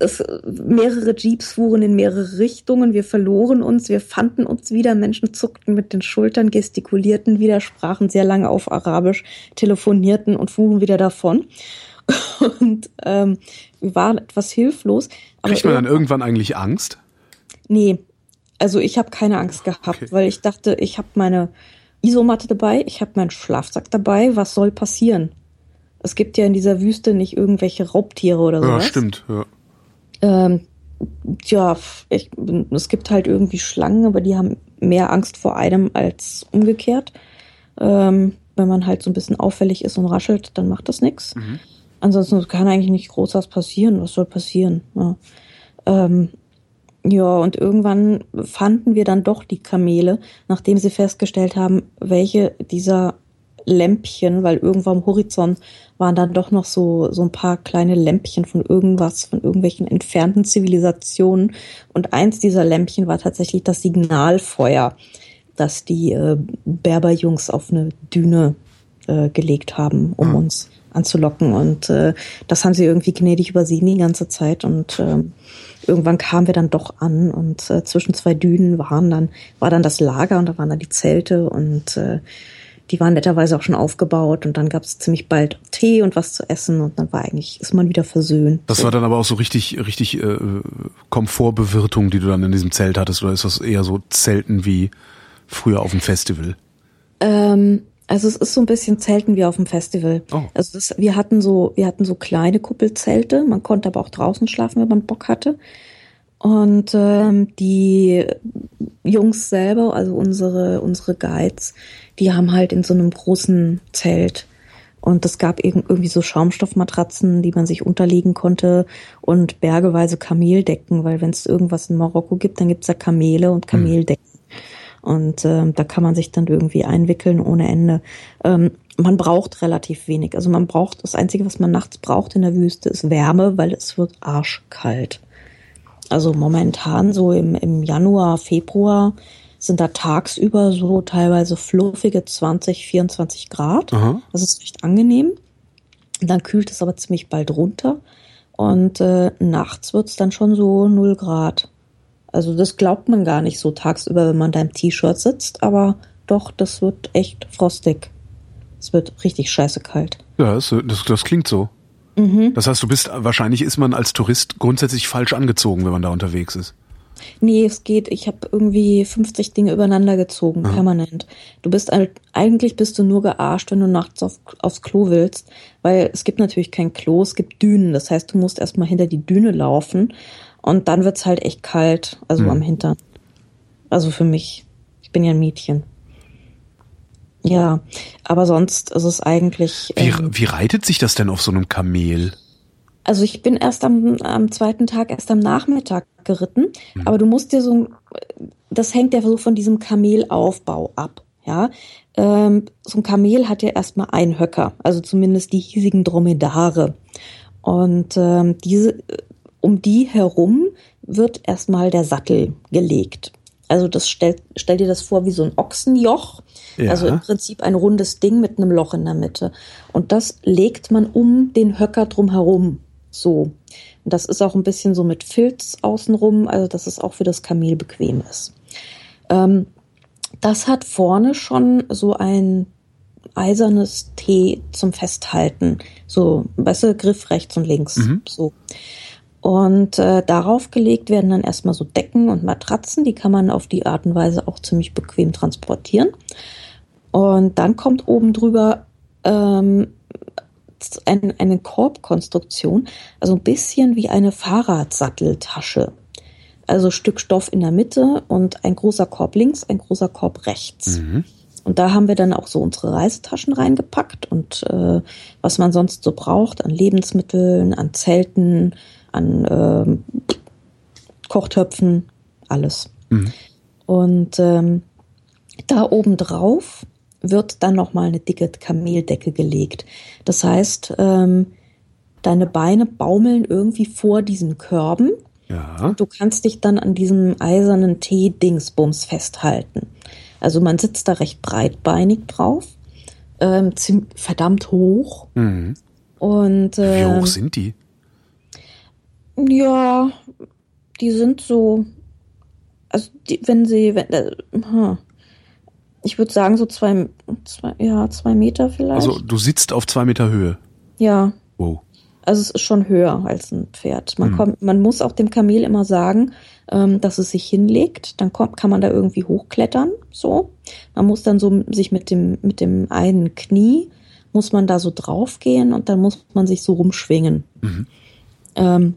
es, mehrere Jeeps fuhren in mehrere Richtungen. Wir verloren uns, wir fanden uns wieder. Menschen zuckten mit den Schultern, gestikulierten wieder, sprachen sehr lange auf Arabisch, telefonierten und fuhren wieder davon. Und ähm, wir waren etwas hilflos. Kriegt man dann irgendwann eigentlich Angst? Nee, also ich habe keine Angst gehabt, okay. weil ich dachte, ich habe meine Isomatte dabei, ich habe meinen Schlafsack dabei. Was soll passieren? Es gibt ja in dieser Wüste nicht irgendwelche Raubtiere oder so. Ja, stimmt. Ja. Ähm, ja, ich, es gibt halt irgendwie Schlangen, aber die haben mehr Angst vor einem als umgekehrt. Ähm, wenn man halt so ein bisschen auffällig ist und raschelt, dann macht das nichts. Mhm. Ansonsten kann eigentlich nicht groß was passieren. Was soll passieren? Ja. Ähm, ja, und irgendwann fanden wir dann doch die Kamele, nachdem sie festgestellt haben, welche dieser Lämpchen, weil irgendwo am Horizont waren dann doch noch so, so ein paar kleine Lämpchen von irgendwas, von irgendwelchen entfernten Zivilisationen. Und eins dieser Lämpchen war tatsächlich das Signalfeuer, das die äh, Berberjungs auf eine Düne äh, gelegt haben, um mhm. uns anzulocken. Und äh, das haben sie irgendwie gnädig übersehen die ganze Zeit. Und äh, irgendwann kamen wir dann doch an und äh, zwischen zwei Dünen waren dann, war dann das Lager und da waren dann die Zelte und äh, die waren netterweise auch schon aufgebaut und dann gab es ziemlich bald Tee und was zu essen und dann war eigentlich, ist man wieder versöhnt. Das war dann aber auch so richtig, richtig äh, Komfortbewirtung, die du dann in diesem Zelt hattest, oder ist das eher so Zelten wie früher auf dem Festival? Ähm, also es ist so ein bisschen Zelten wie auf dem Festival. Oh. Also das, wir hatten so, wir hatten so kleine Kuppelzelte. Man konnte aber auch draußen schlafen, wenn man Bock hatte. Und ähm, die Jungs selber, also unsere unsere Guides, die haben halt in so einem großen Zelt und es gab irgendwie so Schaumstoffmatratzen, die man sich unterlegen konnte und bergeweise Kameldecken, weil wenn es irgendwas in Marokko gibt, dann gibt's ja Kamele und hm. Kameldecken. Und ähm, da kann man sich dann irgendwie einwickeln ohne Ende. Ähm, man braucht relativ wenig. Also man braucht, das Einzige, was man nachts braucht in der Wüste, ist Wärme, weil es wird arschkalt. Also momentan so im, im Januar, Februar sind da tagsüber so teilweise fluffige 20, 24 Grad. Aha. Das ist recht angenehm. Dann kühlt es aber ziemlich bald runter. Und äh, nachts wird's dann schon so 0 Grad. Also das glaubt man gar nicht so tagsüber, wenn man da im T-Shirt sitzt, aber doch, das wird echt frostig. Es wird richtig scheiße kalt. Ja, das, das, das klingt so. Mhm. Das heißt, du bist, wahrscheinlich ist man als Tourist grundsätzlich falsch angezogen, wenn man da unterwegs ist. Nee, es geht. Ich habe irgendwie 50 Dinge übereinander gezogen, Aha. permanent. Du bist eigentlich bist du nur gearscht, wenn du nachts auf, aufs Klo willst, weil es gibt natürlich kein Klo, es gibt Dünen. Das heißt, du musst erstmal hinter die Düne laufen und dann wird's halt echt kalt, also mhm. am Hintern. Also für mich. Ich bin ja ein Mädchen. Ja, aber sonst ist es eigentlich. Wie, ähm, wie reitet sich das denn auf so einem Kamel? Also ich bin erst am, am zweiten Tag, erst am Nachmittag geritten, mhm. aber du musst dir so, das hängt ja so von diesem Kamelaufbau ab, ja. Ähm, so ein Kamel hat ja erstmal einen Höcker, also zumindest die hiesigen Dromedare. Und ähm, diese, um die herum wird erstmal der Sattel gelegt. Also das stellt, stell dir das vor wie so ein Ochsenjoch. Ja. Also im Prinzip ein rundes Ding mit einem Loch in der Mitte. Und das legt man um den Höcker drum herum. So. Und das ist auch ein bisschen so mit Filz außenrum, also dass es auch für das Kamel bequem ist. Ähm, das hat vorne schon so ein eisernes T zum Festhalten. So, weißt du, Griff rechts und links. Mhm. So. Und äh, darauf gelegt werden dann erstmal so Decken und Matratzen, die kann man auf die Art und Weise auch ziemlich bequem transportieren. Und dann kommt oben drüber ähm, ein, eine Korbkonstruktion, also ein bisschen wie eine Fahrradsatteltasche. Also Stück Stoff in der Mitte und ein großer Korb links, ein großer Korb rechts. Mhm. Und da haben wir dann auch so unsere Reisetaschen reingepackt und äh, was man sonst so braucht an Lebensmitteln, an Zelten, an ähm, Kochtöpfen, alles. Mhm. Und ähm, da oben drauf wird dann noch mal eine dicke Kameldecke gelegt. Das heißt, ähm, deine Beine baumeln irgendwie vor diesen Körben. Ja. Du kannst dich dann an diesem eisernen T-Dingsbums festhalten. Also man sitzt da recht breitbeinig drauf, ähm, verdammt hoch. Mhm. Und ähm, wie hoch ähm, sind die? Ja, die sind so, also die, wenn sie, wenn, äh, hm, ich würde sagen so zwei, zwei, ja, zwei Meter vielleicht. Also du sitzt auf zwei Meter Höhe. Ja. Wow. Also es ist schon höher als ein Pferd. Man, mhm. kommt, man muss auch dem Kamel immer sagen, ähm, dass es sich hinlegt. Dann kommt, kann man da irgendwie hochklettern. So. Man muss dann so sich mit dem, mit dem einen Knie, muss man da so draufgehen und dann muss man sich so rumschwingen. Mhm. Ähm,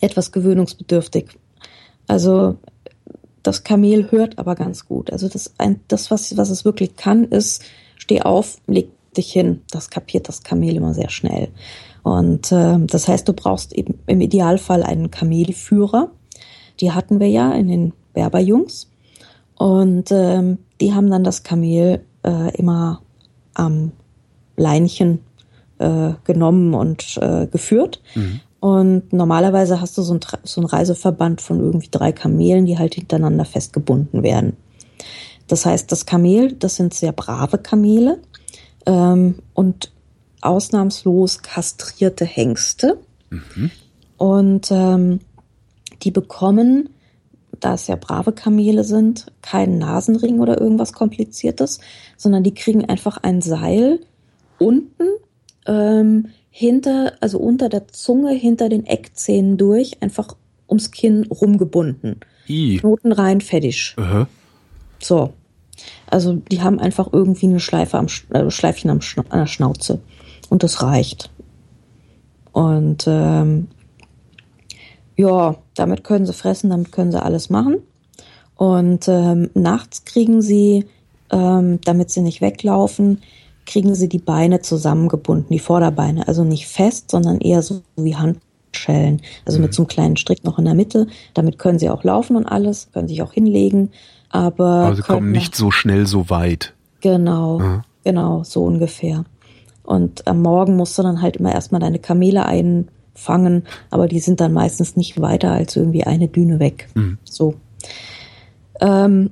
etwas gewöhnungsbedürftig. Also das Kamel hört aber ganz gut. Also das, ein, das was, was es wirklich kann, ist, steh auf, leg dich hin. Das kapiert das Kamel immer sehr schnell. Und äh, das heißt, du brauchst eben im Idealfall einen Kamelführer. Die hatten wir ja in den Berberjungs. Und ähm, die haben dann das Kamel äh, immer am Leinchen äh, genommen und äh, geführt. Mhm. Und normalerweise hast du so ein, so ein Reiseverband von irgendwie drei Kamelen, die halt hintereinander festgebunden werden. Das heißt, das Kamel, das sind sehr brave Kamele ähm, und ausnahmslos kastrierte Hengste. Mhm. Und ähm, die bekommen, da es ja brave Kamele sind, keinen Nasenring oder irgendwas Kompliziertes, sondern die kriegen einfach ein Seil unten ähm, hinter, also unter der Zunge, hinter den Eckzähnen durch, einfach ums Kinn rumgebunden. I. Knoten rein, fertig. Uh -huh. So. Also die haben einfach irgendwie eine Schleife am äh, Schleifchen am Schna an der Schnauze. Und das reicht. Und ähm, ja, damit können sie fressen, damit können sie alles machen. Und ähm, nachts kriegen sie, ähm, damit sie nicht weglaufen, kriegen sie die Beine zusammengebunden, die Vorderbeine. Also nicht fest, sondern eher so wie Handschellen. Also mhm. mit so einem kleinen Strick noch in der Mitte. Damit können sie auch laufen und alles, können sich auch hinlegen. Aber, aber sie kommen nicht so schnell so weit. Genau, mhm. genau, so ungefähr. Und am Morgen musst du dann halt immer erstmal deine Kamele einfangen, aber die sind dann meistens nicht weiter als irgendwie eine Düne weg. Mhm. So. Ähm,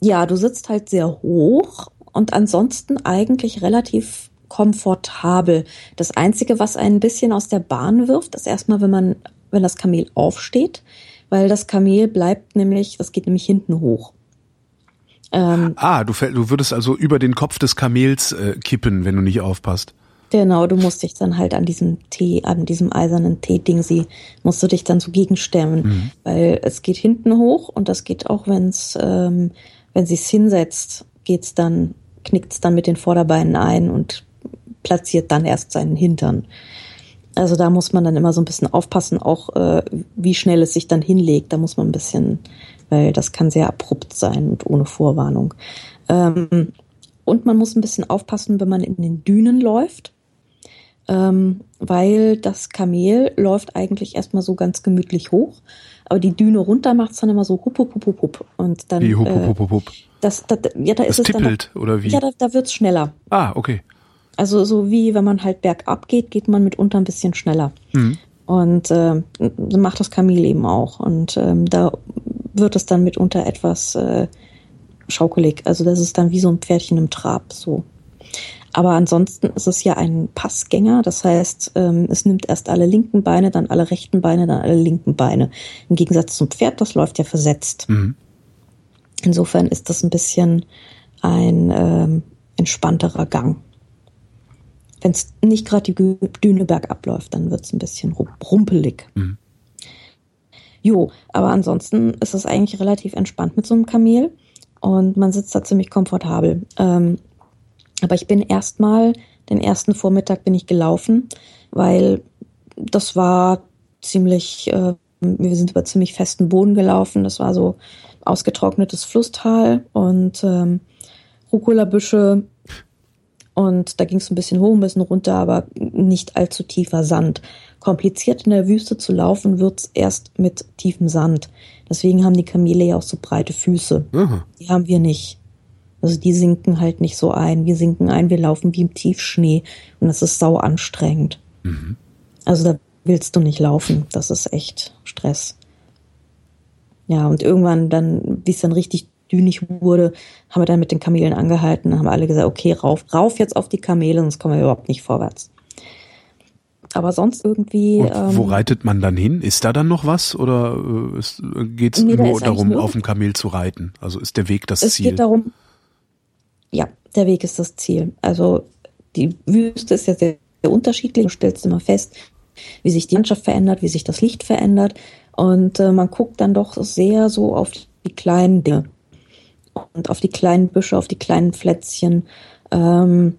ja, du sitzt halt sehr hoch und ansonsten eigentlich relativ komfortabel. Das Einzige, was ein bisschen aus der Bahn wirft, ist erstmal, wenn man, wenn das Kamel aufsteht, weil das Kamel bleibt nämlich, das geht nämlich hinten hoch. Ähm, ah, du, du würdest also über den Kopf des Kamels äh, kippen, wenn du nicht aufpasst. Genau, du musst dich dann halt an diesem Tee, an diesem eisernen Tee-Dingsi, musst du dich dann so gegenstemmen, mhm. weil es geht hinten hoch und das geht auch, wenn's, ähm, wenn sie es hinsetzt, geht's dann knickt es dann mit den Vorderbeinen ein und platziert dann erst seinen Hintern. Also da muss man dann immer so ein bisschen aufpassen, auch äh, wie schnell es sich dann hinlegt. Da muss man ein bisschen, weil das kann sehr abrupt sein und ohne Vorwarnung. Ähm, und man muss ein bisschen aufpassen, wenn man in den Dünen läuft, ähm, weil das Kamel läuft eigentlich erstmal so ganz gemütlich hoch, aber die Düne runter macht es dann immer so hup, hup, hup, hup, hup. Und dann, wie hup, hup, hup, hup. Das, das, ja, da ist es tippelt, dann, oder wie? Ja, da, da wird's schneller. Ah, okay. Also so wie wenn man halt bergab geht, geht man mitunter ein bisschen schneller. Mhm. Und äh, macht das Kamel eben auch. Und ähm, da wird es dann mitunter etwas äh, schaukelig. Also das ist dann wie so ein Pferdchen im Trab so. Aber ansonsten ist es ja ein Passgänger. Das heißt, ähm, es nimmt erst alle linken Beine, dann alle rechten Beine, dann alle linken Beine. Im Gegensatz zum Pferd, das läuft ja versetzt. Mhm. Insofern ist das ein bisschen ein ähm, entspannterer Gang. Wenn es nicht gerade die Düne bergab läuft, dann wird es ein bisschen rumpelig. Mhm. Jo, aber ansonsten ist es eigentlich relativ entspannt mit so einem Kamel und man sitzt da ziemlich komfortabel. Ähm, aber ich bin erstmal, den ersten Vormittag bin ich gelaufen, weil das war ziemlich, äh, wir sind über ziemlich festen Boden gelaufen. Das war so ausgetrocknetes Flusstal und ähm, Rucola-Büsche. Und da ging es ein bisschen hoch, ein bisschen runter, aber nicht allzu tiefer Sand. Kompliziert in der Wüste zu laufen wird's erst mit tiefem Sand. Deswegen haben die Kamele ja auch so breite Füße. Aha. Die haben wir nicht. Also die sinken halt nicht so ein. Wir sinken ein, wir laufen wie im Tiefschnee und das ist sau anstrengend. Mhm. Also da willst du nicht laufen. Das ist echt Stress. Ja, und irgendwann dann, wie es dann richtig dünig wurde, haben wir dann mit den Kamelen angehalten, haben alle gesagt, okay, rauf, rauf jetzt auf die Kamele, sonst kommen wir überhaupt nicht vorwärts. aber sonst irgendwie. Und wo ähm, reitet man dann hin? Ist da dann noch was oder äh, geht es nee, nur darum, nur auf dem Kamel zu reiten? Also ist der Weg das es Ziel? Es geht darum, ja, der Weg ist das Ziel. Also die Wüste ist ja sehr, sehr unterschiedlich. Du stellst immer fest, wie sich die Landschaft verändert, wie sich das Licht verändert. Und äh, man guckt dann doch sehr so auf die kleinen Dinge und auf die kleinen Büsche, auf die kleinen Plätzchen. Ähm,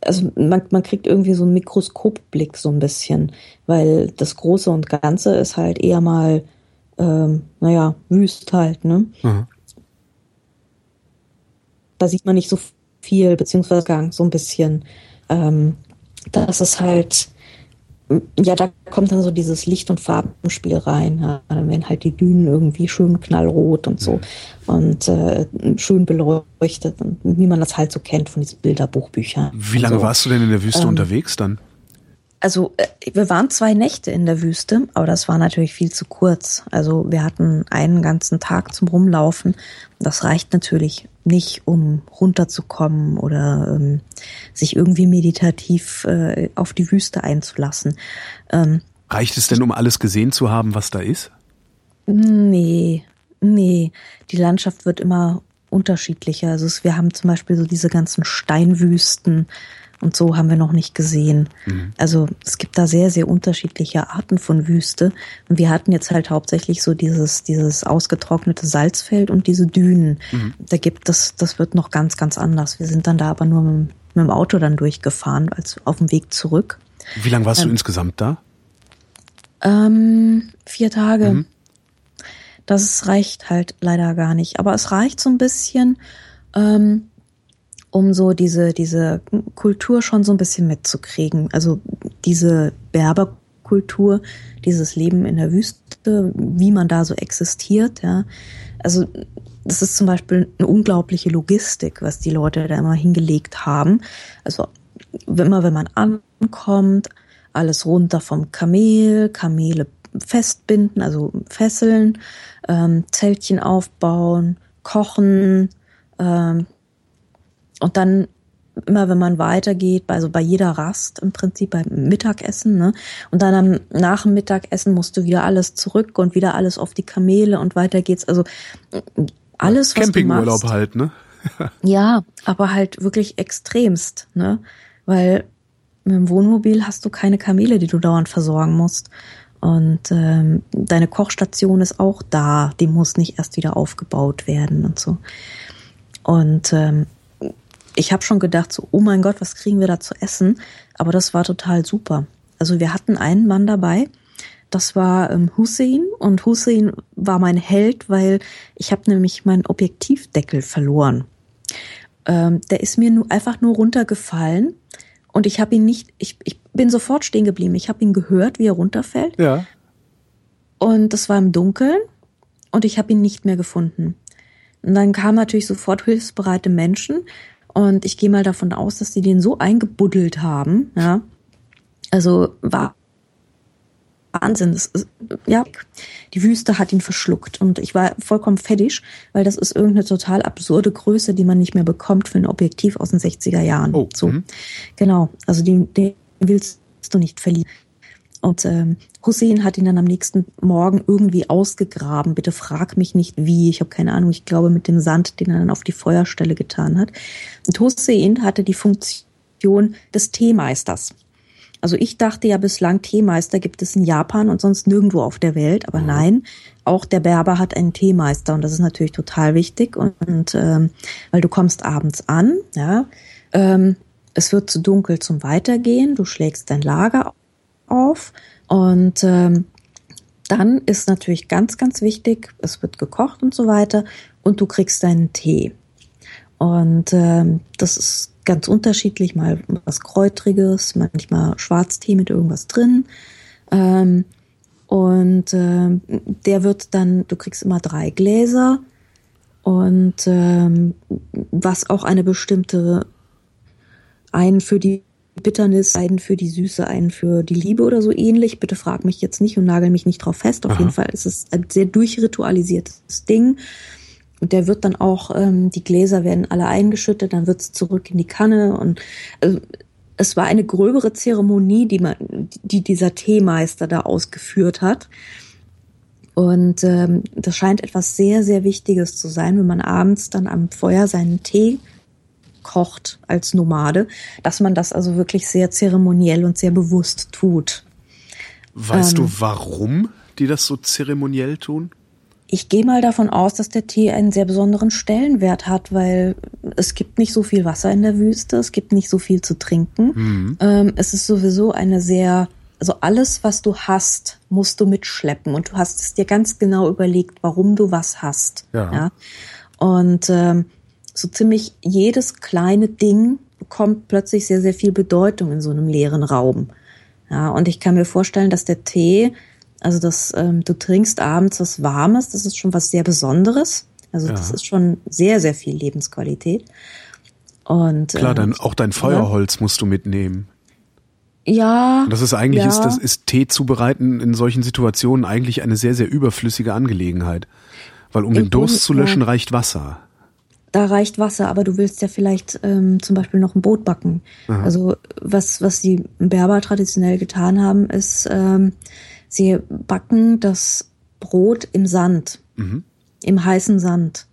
also man, man kriegt irgendwie so einen Mikroskopblick so ein bisschen, weil das Große und Ganze ist halt eher mal, ähm, naja, wüst halt, ne? Mhm. Da sieht man nicht so viel, beziehungsweise so ein bisschen. Ähm, das ist halt ja, da kommt dann so dieses Licht- und Farbenspiel rein. Ja. Dann werden halt die Dünen irgendwie schön knallrot und so und äh, schön beleuchtet, wie man das halt so kennt von diesen Bilderbuchbüchern. Wie lange so. warst du denn in der Wüste ähm, unterwegs dann? Also äh, wir waren zwei Nächte in der Wüste, aber das war natürlich viel zu kurz. Also wir hatten einen ganzen Tag zum Rumlaufen. Das reicht natürlich nicht, um runterzukommen oder ähm, sich irgendwie meditativ äh, auf die Wüste einzulassen. Ähm, reicht es denn, um alles gesehen zu haben, was da ist? Nee, nee. Die Landschaft wird immer unterschiedlicher. Also wir haben zum Beispiel so diese ganzen Steinwüsten, und so haben wir noch nicht gesehen. Mhm. Also es gibt da sehr, sehr unterschiedliche Arten von Wüste. Und wir hatten jetzt halt hauptsächlich so dieses, dieses ausgetrocknete Salzfeld und diese Dünen. Mhm. Da gibt das, das wird noch ganz, ganz anders. Wir sind dann da aber nur mit, mit dem Auto dann durchgefahren, als auf dem Weg zurück. Wie lange warst ähm, du insgesamt da? Ähm, vier Tage. Mhm. Das reicht halt leider gar nicht. Aber es reicht so ein bisschen, ähm, um so diese, diese Kultur schon so ein bisschen mitzukriegen. Also diese Berberkultur, dieses Leben in der Wüste, wie man da so existiert, ja. Also das ist zum Beispiel eine unglaubliche Logistik, was die Leute da immer hingelegt haben. Also immer wenn man ankommt, alles runter vom Kamel, Kamele festbinden, also fesseln, ähm, Zeltchen aufbauen, kochen, ähm, und dann immer, wenn man weitergeht, also bei jeder Rast im Prinzip beim Mittagessen, ne? Und dann am, nach dem Mittagessen musst du wieder alles zurück und wieder alles auf die Kamele und weiter geht's. Also alles, was Campingurlaub du machst, halt, ne? ja, aber halt wirklich extremst, ne? Weil mit dem Wohnmobil hast du keine Kamele, die du dauernd versorgen musst. Und ähm, deine Kochstation ist auch da, die muss nicht erst wieder aufgebaut werden und so. Und ähm, ich habe schon gedacht, so, oh mein Gott, was kriegen wir da zu essen? Aber das war total super. Also wir hatten einen Mann dabei, das war ähm, Hussein und Hussein war mein Held, weil ich habe nämlich meinen Objektivdeckel verloren. Ähm, der ist mir nur, einfach nur runtergefallen und ich habe ihn nicht, ich, ich bin sofort stehen geblieben. Ich habe ihn gehört, wie er runterfällt. Ja. Und das war im Dunkeln und ich habe ihn nicht mehr gefunden. Und dann kamen natürlich sofort hilfsbereite Menschen und ich gehe mal davon aus, dass die den so eingebuddelt haben, ja. Also war Wahnsinn. Das ist, ja, die Wüste hat ihn verschluckt und ich war vollkommen fettisch, weil das ist irgendeine total absurde Größe, die man nicht mehr bekommt für ein Objektiv aus den 60er Jahren. Oh, so. Mhm. Genau. Also den, den willst du nicht verlieren. Und ähm, Hussein hat ihn dann am nächsten Morgen irgendwie ausgegraben. Bitte frag mich nicht wie. Ich habe keine Ahnung. Ich glaube mit dem Sand, den er dann auf die Feuerstelle getan hat. Und Hussein hatte die Funktion des Teemeisters. Also ich dachte ja bislang, Teemeister gibt es in Japan und sonst nirgendwo auf der Welt. Aber mhm. nein, auch der Berber hat einen Teemeister und das ist natürlich total wichtig. Und, und ähm, weil du kommst abends an, ja, ähm, es wird zu dunkel zum Weitergehen. Du schlägst dein Lager auf. Und ähm, dann ist natürlich ganz, ganz wichtig, es wird gekocht und so weiter und du kriegst deinen Tee. Und ähm, das ist ganz unterschiedlich, mal was Kräutriges, manchmal Schwarztee mit irgendwas drin. Ähm, und äh, der wird dann, du kriegst immer drei Gläser und ähm, was auch eine bestimmte, einen für die Bitternis, einen für die Süße, einen für die Liebe oder so ähnlich. Bitte frag mich jetzt nicht und nagel mich nicht drauf fest. Auf Aha. jeden Fall ist es ein sehr durchritualisiertes Ding. Und der wird dann auch, ähm, die Gläser werden alle eingeschüttet, dann wird's zurück in die Kanne und also, es war eine gröbere Zeremonie, die man, die dieser Teemeister da ausgeführt hat. Und ähm, das scheint etwas sehr, sehr Wichtiges zu sein, wenn man abends dann am Feuer seinen Tee kocht als Nomade, dass man das also wirklich sehr zeremoniell und sehr bewusst tut. Weißt ähm, du, warum die das so zeremoniell tun? Ich gehe mal davon aus, dass der Tee einen sehr besonderen Stellenwert hat, weil es gibt nicht so viel Wasser in der Wüste, es gibt nicht so viel zu trinken. Mhm. Ähm, es ist sowieso eine sehr, also alles, was du hast, musst du mitschleppen und du hast es dir ganz genau überlegt, warum du was hast. Ja. ja? Und ähm, so ziemlich jedes kleine Ding bekommt plötzlich sehr, sehr viel Bedeutung in so einem leeren Raum. Ja, und ich kann mir vorstellen, dass der Tee also das, ähm, du trinkst abends was Warmes, das ist schon was sehr Besonderes. Also ja. das ist schon sehr, sehr viel Lebensqualität. Und klar, äh, dann auch dein Feuerholz ja. musst du mitnehmen. Ja. Und das ist eigentlich ja. ist das ist Tee zubereiten in solchen Situationen eigentlich eine sehr sehr überflüssige Angelegenheit, weil um Im den Durst zu löschen reicht Wasser. Da reicht Wasser, aber du willst ja vielleicht ähm, zum Beispiel noch ein Brot backen. Aha. Also was was die Berber traditionell getan haben, ist ähm, Sie backen das Brot im Sand, mhm. im heißen Sand.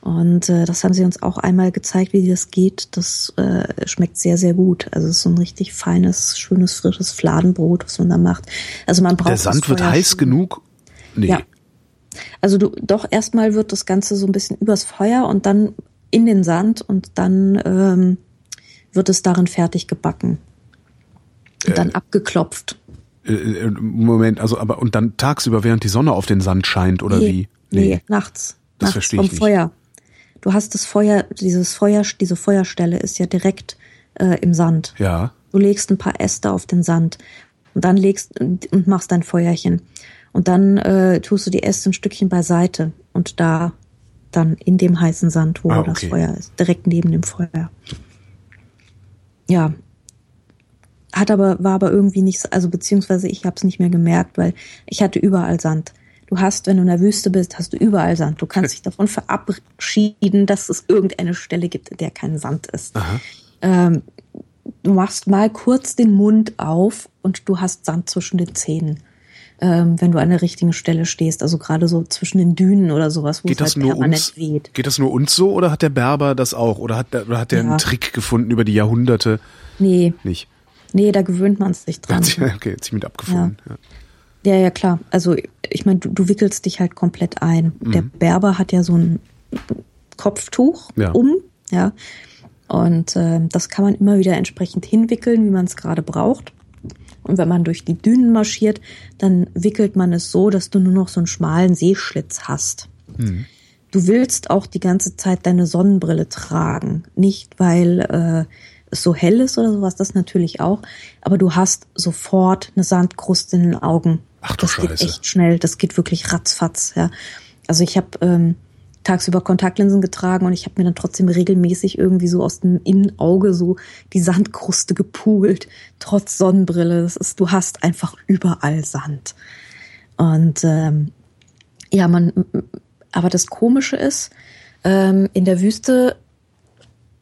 Und äh, das haben sie uns auch einmal gezeigt, wie das geht. Das äh, schmeckt sehr, sehr gut. Also es ist so ein richtig feines, schönes, frisches Fladenbrot, was man da macht. Also man braucht. Der Sand wird heiß genug? Nee. Ja. Also du doch erstmal wird das Ganze so ein bisschen übers Feuer und dann in den Sand und dann ähm, wird es darin fertig gebacken. Und äh, dann abgeklopft. Äh, äh, Moment, also aber und dann tagsüber, während die Sonne auf den Sand scheint oder nee, wie? Nee, nee nachts. Das nachts verstehe ich vom nicht. Feuer. Du hast das Feuer, dieses Feuer, diese Feuerstelle ist ja direkt äh, im Sand. Ja. Du legst ein paar Äste auf den Sand und dann legst und machst dein Feuerchen. Und dann äh, tust du die Äste ein Stückchen beiseite und da dann in dem heißen Sand, wo ah, okay. das Feuer ist, direkt neben dem Feuer. Ja, hat aber, war aber irgendwie nicht, also beziehungsweise ich habe es nicht mehr gemerkt, weil ich hatte überall Sand. Du hast, wenn du in der Wüste bist, hast du überall Sand. Du kannst dich davon verabschieden, dass es irgendeine Stelle gibt, in der kein Sand ist. Ähm, du machst mal kurz den Mund auf und du hast Sand zwischen den Zähnen. Ähm, wenn du an der richtigen Stelle stehst, also gerade so zwischen den Dünen oder sowas, wo geht es halt nur permanent uns, weht. Geht das nur uns so oder hat der Berber das auch? Oder hat der, oder hat der ja. einen Trick gefunden über die Jahrhunderte? Nee. Nicht. Nee, da gewöhnt man sich dran. okay, jetzt mit abgefunden. Ja. ja. ja, ja, klar. Also ich meine, du, du, wickelst dich halt komplett ein. Mhm. Der Berber hat ja so ein Kopftuch um, ja. Und äh, das kann man immer wieder entsprechend hinwickeln, wie man es gerade braucht. Und wenn man durch die Dünen marschiert, dann wickelt man es so, dass du nur noch so einen schmalen Seeschlitz hast. Mhm. Du willst auch die ganze Zeit deine Sonnenbrille tragen. Nicht, weil äh, es so hell ist oder sowas, das natürlich auch. Aber du hast sofort eine Sandkruste in den Augen. Ach du das Scheiße. geht echt schnell. Das geht wirklich ratzfatz. Ja. Also ich habe ähm, tagsüber Kontaktlinsen getragen und ich habe mir dann trotzdem regelmäßig irgendwie so aus dem Innenauge so die Sandkruste gepult, trotz Sonnenbrille. Das ist, du hast einfach überall Sand. Und ähm, ja, man, aber das Komische ist, ähm, in der Wüste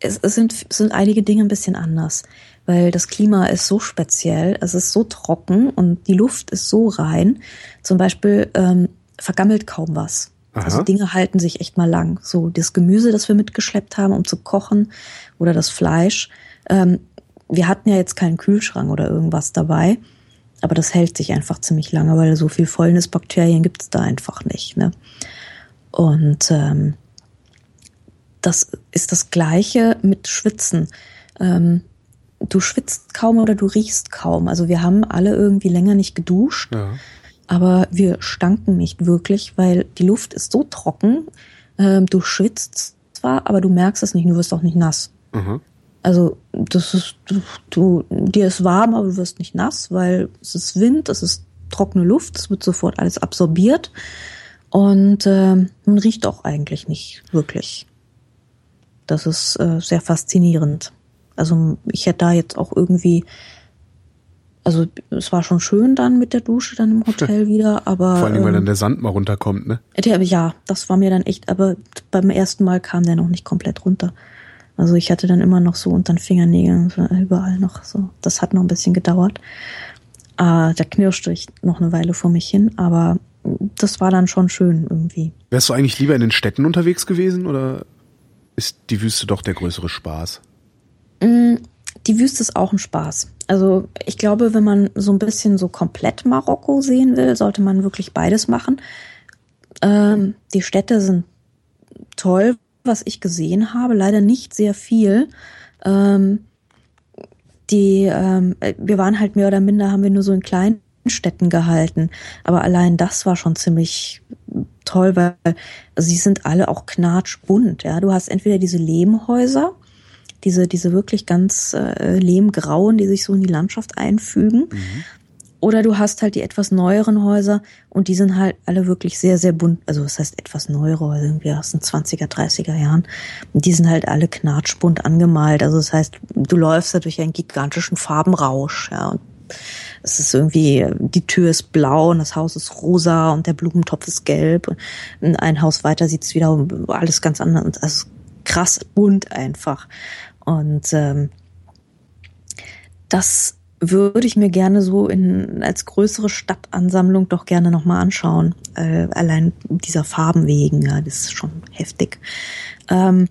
es, es sind, sind einige Dinge ein bisschen anders, weil das Klima ist so speziell, es ist so trocken und die Luft ist so rein. Zum Beispiel ähm, vergammelt kaum was. Aha. Also Dinge halten sich echt mal lang. So das Gemüse, das wir mitgeschleppt haben, um zu kochen, oder das Fleisch. Ähm, wir hatten ja jetzt keinen Kühlschrank oder irgendwas dabei, aber das hält sich einfach ziemlich lange, weil so viel Fäulnisbakterien gibt es da einfach nicht. Ne? Und ähm, das ist das Gleiche mit Schwitzen. Ähm, du schwitzt kaum oder du riechst kaum. Also wir haben alle irgendwie länger nicht geduscht, ja. Aber wir stanken nicht wirklich, weil die Luft ist so trocken. Ähm, du schwitzt zwar, aber du merkst es nicht, du wirst auch nicht nass. Mhm. Also das ist, du, du, dir ist warm, aber du wirst nicht nass, weil es ist Wind, es ist trockene Luft, es wird sofort alles absorbiert und äh, man riecht auch eigentlich nicht wirklich. Das ist äh, sehr faszinierend. Also ich hätte da jetzt auch irgendwie, also es war schon schön dann mit der Dusche dann im Hotel wieder, aber. Vor allem, weil dann ähm, der Sand mal runterkommt, ne? Der, ja, das war mir dann echt, aber beim ersten Mal kam der noch nicht komplett runter. Also ich hatte dann immer noch so unter den Fingernägeln überall noch so. Das hat noch ein bisschen gedauert. Äh, da knirschte ich noch eine Weile vor mich hin, aber das war dann schon schön irgendwie. Wärst du eigentlich lieber in den Städten unterwegs gewesen oder ist die Wüste doch der größere Spaß? Die Wüste ist auch ein Spaß. Also ich glaube, wenn man so ein bisschen so komplett Marokko sehen will, sollte man wirklich beides machen. Ähm, die Städte sind toll, was ich gesehen habe, leider nicht sehr viel. Ähm, die, ähm, wir waren halt mehr oder minder, haben wir nur so in kleinen Städten gehalten. Aber allein das war schon ziemlich toll, weil sie sind alle auch knatschbunt. Ja, du hast entweder diese Lehmhäuser, diese diese wirklich ganz äh, lehmgrauen, die sich so in die Landschaft einfügen. Mhm. Oder du hast halt die etwas neueren Häuser und die sind halt alle wirklich sehr, sehr bunt. Also das heißt etwas neuere Häuser, irgendwie aus den 20er, 30er Jahren. Und die sind halt alle knatschbunt angemalt. Also das heißt, du läufst da durch einen gigantischen Farbenrausch, ja. Und es ist irgendwie, die Tür ist blau und das Haus ist rosa und der Blumentopf ist gelb. Und ein Haus weiter sieht es wieder alles ganz anders. Also krass bunt einfach. Und ähm, das würde ich mir gerne so in als größere Stadtansammlung doch gerne nochmal anschauen. Äh, allein dieser Farben wegen, ja, das ist schon heftig. Ähm,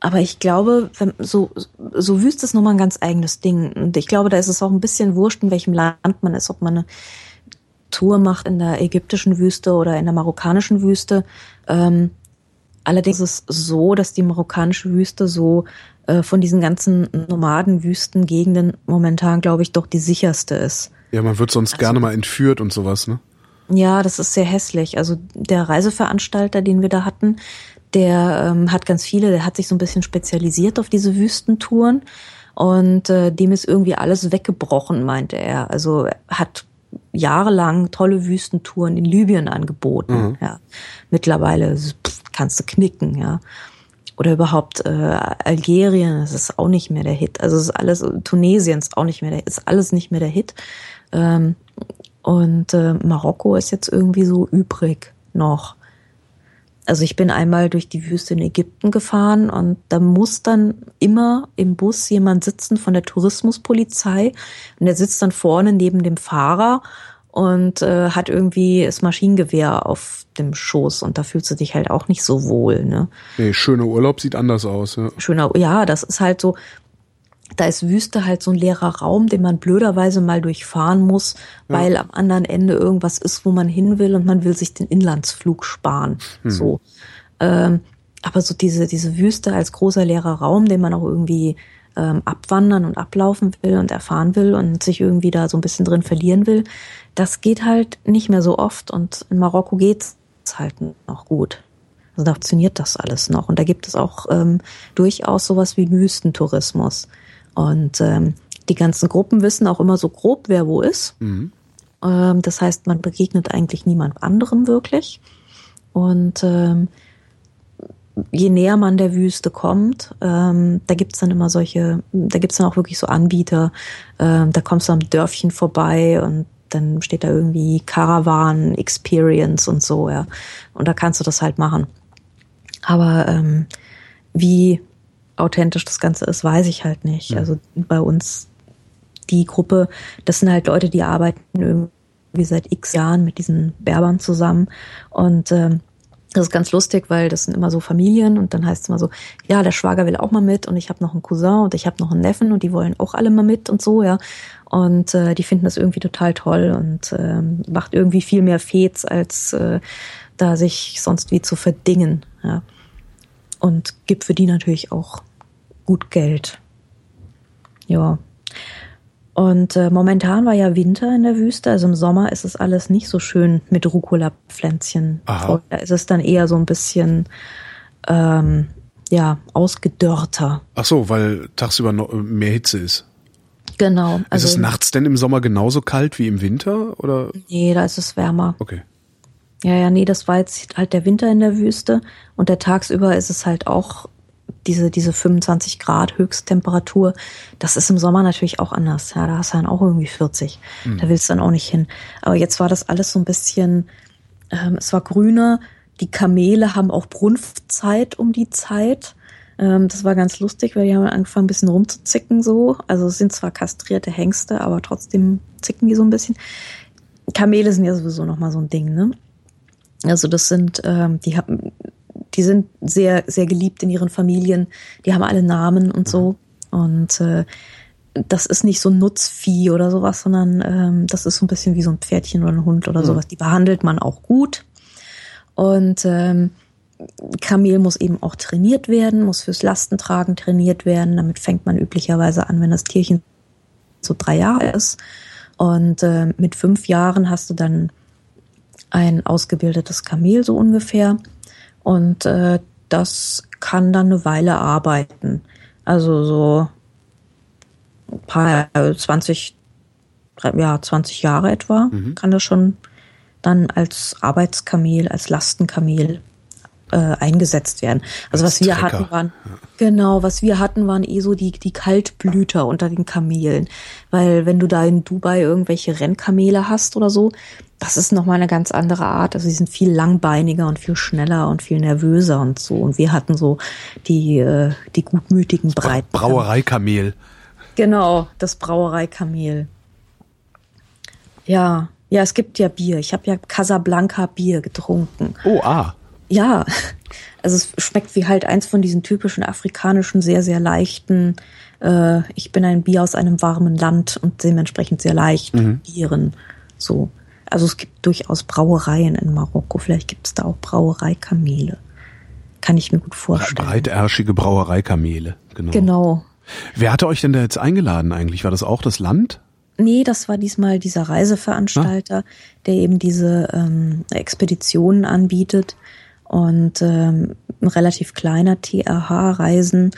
aber ich glaube, wenn, so, so Wüste ist nochmal ein ganz eigenes Ding. Und ich glaube, da ist es auch ein bisschen wurscht, in welchem Land man ist, ob man eine Tour macht in der ägyptischen Wüste oder in der marokkanischen Wüste. Ähm, allerdings ist es so, dass die marokkanische Wüste so äh, von diesen ganzen Nomadenwüstengegenden momentan, glaube ich, doch die sicherste ist. Ja, man wird sonst also, gerne mal entführt und sowas, ne? Ja, das ist sehr hässlich. Also der Reiseveranstalter, den wir da hatten, der ähm, hat ganz viele, der hat sich so ein bisschen spezialisiert auf diese Wüstentouren und äh, dem ist irgendwie alles weggebrochen, meinte er. Also er hat jahrelang tolle Wüstentouren in Libyen angeboten. Mhm. Ja. Mittlerweile pff, kannst du knicken, ja oder überhaupt äh, Algerien, das ist auch nicht mehr der Hit. Also es ist alles, Tunesien ist auch nicht mehr der, ist alles nicht mehr der Hit. Ähm, und äh, Marokko ist jetzt irgendwie so übrig noch. Also ich bin einmal durch die Wüste in Ägypten gefahren und da muss dann immer im Bus jemand sitzen von der Tourismuspolizei und der sitzt dann vorne neben dem Fahrer und äh, hat irgendwie das Maschinengewehr auf dem Schoß und da fühlst du dich halt auch nicht so wohl. Ne? Nee, schöner Urlaub sieht anders aus. Ja. Schöner, ja, das ist halt so, da ist Wüste halt so ein leerer Raum, den man blöderweise mal durchfahren muss, ja. weil am anderen Ende irgendwas ist, wo man hin will und man will sich den Inlandsflug sparen. Hm. So. Ähm, aber so diese, diese Wüste als großer leerer Raum, den man auch irgendwie ähm, abwandern und ablaufen will und erfahren will und sich irgendwie da so ein bisschen drin verlieren will, das geht halt nicht mehr so oft und in Marokko geht's halt noch gut. Also da funktioniert das alles noch und da gibt es auch ähm, durchaus sowas wie Wüstentourismus und ähm, die ganzen Gruppen wissen auch immer so grob, wer wo ist. Mhm. Ähm, das heißt, man begegnet eigentlich niemand anderem wirklich und ähm, je näher man der Wüste kommt, ähm, da gibt's dann immer solche, da gibt's dann auch wirklich so Anbieter, ähm, da kommst du am Dörfchen vorbei und dann steht da irgendwie Caravan Experience und so, ja. Und da kannst du das halt machen. Aber ähm, wie authentisch das Ganze ist, weiß ich halt nicht. Ja. Also bei uns die Gruppe, das sind halt Leute, die arbeiten irgendwie seit x Jahren mit diesen Berbern zusammen und ähm, das ist ganz lustig, weil das sind immer so Familien und dann heißt es immer so, ja, der Schwager will auch mal mit und ich habe noch einen Cousin und ich habe noch einen Neffen und die wollen auch alle mal mit und so, ja. Und äh, die finden das irgendwie total toll und äh, macht irgendwie viel mehr Fets, als äh, da sich sonst wie zu verdingen, ja. Und gibt für die natürlich auch gut Geld. Ja. Und äh, momentan war ja Winter in der Wüste, also im Sommer ist es alles nicht so schön mit Rucola-Pflänzchen. Da ist es dann eher so ein bisschen ähm, ja ausgedörrter. Ach so, weil tagsüber noch mehr Hitze ist. Genau. Also ist es nachts denn im Sommer genauso kalt wie im Winter oder? Nee, da ist es wärmer. Okay. Ja, ja, nee, das war jetzt halt der Winter in der Wüste und der tagsüber ist es halt auch diese, diese 25 Grad Höchsttemperatur, das ist im Sommer natürlich auch anders. Ja, da hast du dann auch irgendwie 40. Mhm. Da willst du dann auch nicht hin. Aber jetzt war das alles so ein bisschen, ähm, es war grüner. Die Kamele haben auch Brunftzeit um die Zeit. Ähm, das war ganz lustig, weil die haben angefangen, ein bisschen rumzuzicken so. Also es sind zwar kastrierte Hengste, aber trotzdem zicken die so ein bisschen. Kamele sind ja sowieso nochmal so ein Ding, ne? Also das sind, ähm, die haben, die sind sehr, sehr geliebt in ihren Familien. Die haben alle Namen und so. Und äh, das ist nicht so ein Nutzvieh oder sowas, sondern ähm, das ist so ein bisschen wie so ein Pferdchen oder ein Hund oder mhm. sowas. Die behandelt man auch gut. Und ähm, Kamel muss eben auch trainiert werden, muss fürs Lastentragen trainiert werden. Damit fängt man üblicherweise an, wenn das Tierchen so drei Jahre ist. Und äh, mit fünf Jahren hast du dann ein ausgebildetes Kamel so ungefähr. Und äh, das kann dann eine Weile arbeiten. Also so ein paar, 20, ja, 20 Jahre etwa mhm. kann das schon dann als Arbeitskamel, als Lastenkamel äh, eingesetzt werden. Also was wir Trecker. hatten waren, genau, was wir hatten waren eh so die, die Kaltblüter unter den Kamelen. Weil wenn du da in Dubai irgendwelche Rennkamele hast oder so, das ist nochmal eine ganz andere Art. Also sie sind viel langbeiniger und viel schneller und viel nervöser und so. Und wir hatten so die, äh, die gutmütigen Breiten. Brauereikamel. Genau, das Brauereikamel. Ja, ja, es gibt ja Bier. Ich habe ja Casablanca Bier getrunken. Oh, ah. Ja, also es schmeckt wie halt eins von diesen typischen afrikanischen, sehr, sehr leichten, äh, ich bin ein Bier aus einem warmen Land und dementsprechend sehr leichten mhm. Bieren. So. Also es gibt durchaus Brauereien in Marokko. Vielleicht gibt es da auch Brauereikamele. Kann ich mir gut vorstellen. Breitärschige Brauereikamele, genau. Genau. Wer hatte euch denn da jetzt eingeladen eigentlich? War das auch das Land? Nee, das war diesmal dieser Reiseveranstalter, ah. der eben diese ähm, Expeditionen anbietet und ähm, ein relativ kleiner TRH-Reisen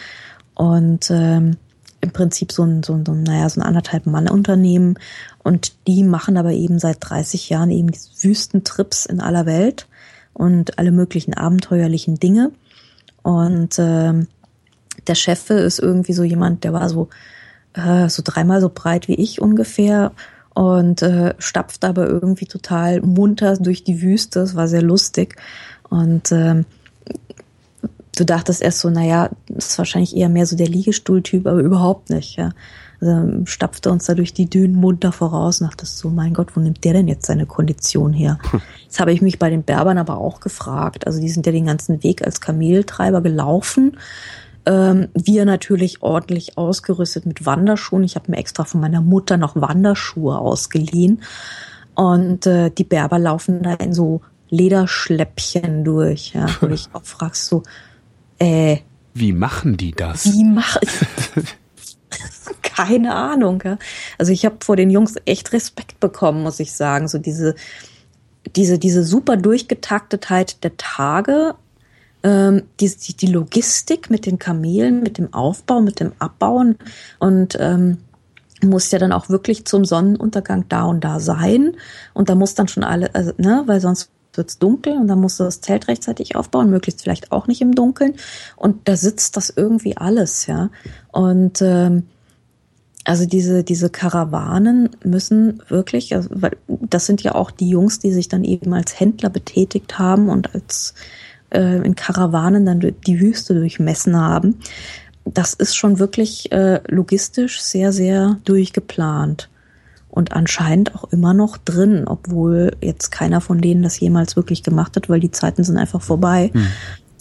und ähm, im Prinzip so ein, so ein, so ein, naja, so ein anderthalb Mann-Unternehmen und die machen aber eben seit 30 Jahren eben diese Wüstentrips in aller Welt und alle möglichen abenteuerlichen Dinge und ähm, der Chef ist irgendwie so jemand, der war so äh, so dreimal so breit wie ich ungefähr und äh, stapft aber irgendwie total munter durch die Wüste. Es war sehr lustig. Und ähm, du dachtest erst so, naja, das ist wahrscheinlich eher mehr so der Liegestuhltyp, aber überhaupt nicht. Ja. Also stapfte uns da durch die Dünen munter voraus und dachtest so, mein Gott, wo nimmt der denn jetzt seine Kondition her? Das habe ich mich bei den Berbern aber auch gefragt. Also die sind ja den ganzen Weg als Kameltreiber gelaufen ähm, wir natürlich ordentlich ausgerüstet mit Wanderschuhen. Ich habe mir extra von meiner Mutter noch Wanderschuhe ausgeliehen. Und äh, die Berber laufen da in so Lederschläppchen durch, ja, wo ich auch fragst so, äh, wie machen die das? Wie machen keine Ahnung. Ja. Also ich habe vor den Jungs echt Respekt bekommen, muss ich sagen. So diese, diese, diese super Durchgetaktetheit der Tage ähm, die, die, die Logistik mit den Kamelen, mit dem Aufbau, mit dem Abbauen und ähm, muss ja dann auch wirklich zum Sonnenuntergang da und da sein. Und da muss dann schon alle, also, ne, weil sonst wird's dunkel und dann musst du das Zelt rechtzeitig aufbauen, möglichst vielleicht auch nicht im Dunkeln. Und da sitzt das irgendwie alles, ja. Und ähm, also diese, diese Karawanen müssen wirklich, also, weil das sind ja auch die Jungs, die sich dann eben als Händler betätigt haben und als äh, in Karawanen dann die Wüste durchmessen haben. Das ist schon wirklich äh, logistisch sehr, sehr durchgeplant und anscheinend auch immer noch drin, obwohl jetzt keiner von denen das jemals wirklich gemacht hat, weil die Zeiten sind einfach vorbei. Hm.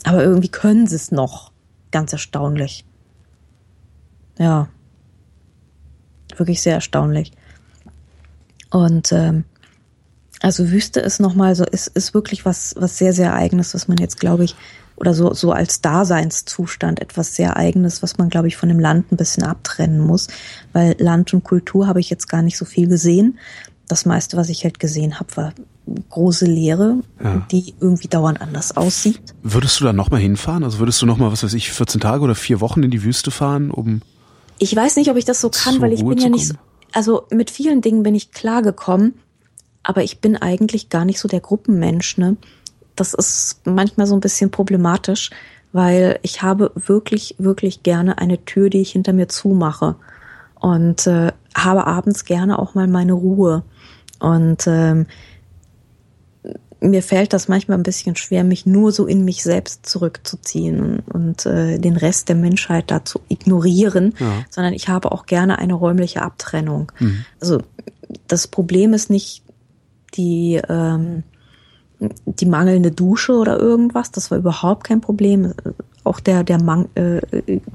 Aber irgendwie können sie es noch. Ganz erstaunlich. Ja. Wirklich sehr erstaunlich. Und ähm, also Wüste ist nochmal so, ist, ist wirklich was, was sehr, sehr eigenes, was man jetzt, glaube ich, oder so, so als Daseinszustand etwas sehr eigenes, was man, glaube ich, von dem Land ein bisschen abtrennen muss. Weil Land und Kultur habe ich jetzt gar nicht so viel gesehen. Das meiste, was ich halt gesehen habe, war große Leere, ja. die irgendwie dauernd anders aussieht. Würdest du da nochmal hinfahren? Also würdest du nochmal, was weiß ich, 14 Tage oder vier Wochen in die Wüste fahren, um. Ich weiß nicht, ob ich das so kann, weil ich Ruhe bin ja nicht so, also mit vielen Dingen bin ich klargekommen aber ich bin eigentlich gar nicht so der Gruppenmensch, ne? Das ist manchmal so ein bisschen problematisch, weil ich habe wirklich, wirklich gerne eine Tür, die ich hinter mir zumache. Und äh, habe abends gerne auch mal meine Ruhe. Und ähm, mir fällt das manchmal ein bisschen schwer, mich nur so in mich selbst zurückzuziehen und, und äh, den Rest der Menschheit da zu ignorieren, ja. sondern ich habe auch gerne eine räumliche Abtrennung. Mhm. Also das Problem ist nicht die ähm, die mangelnde Dusche oder irgendwas, das war überhaupt kein Problem. Auch der, der Mang äh,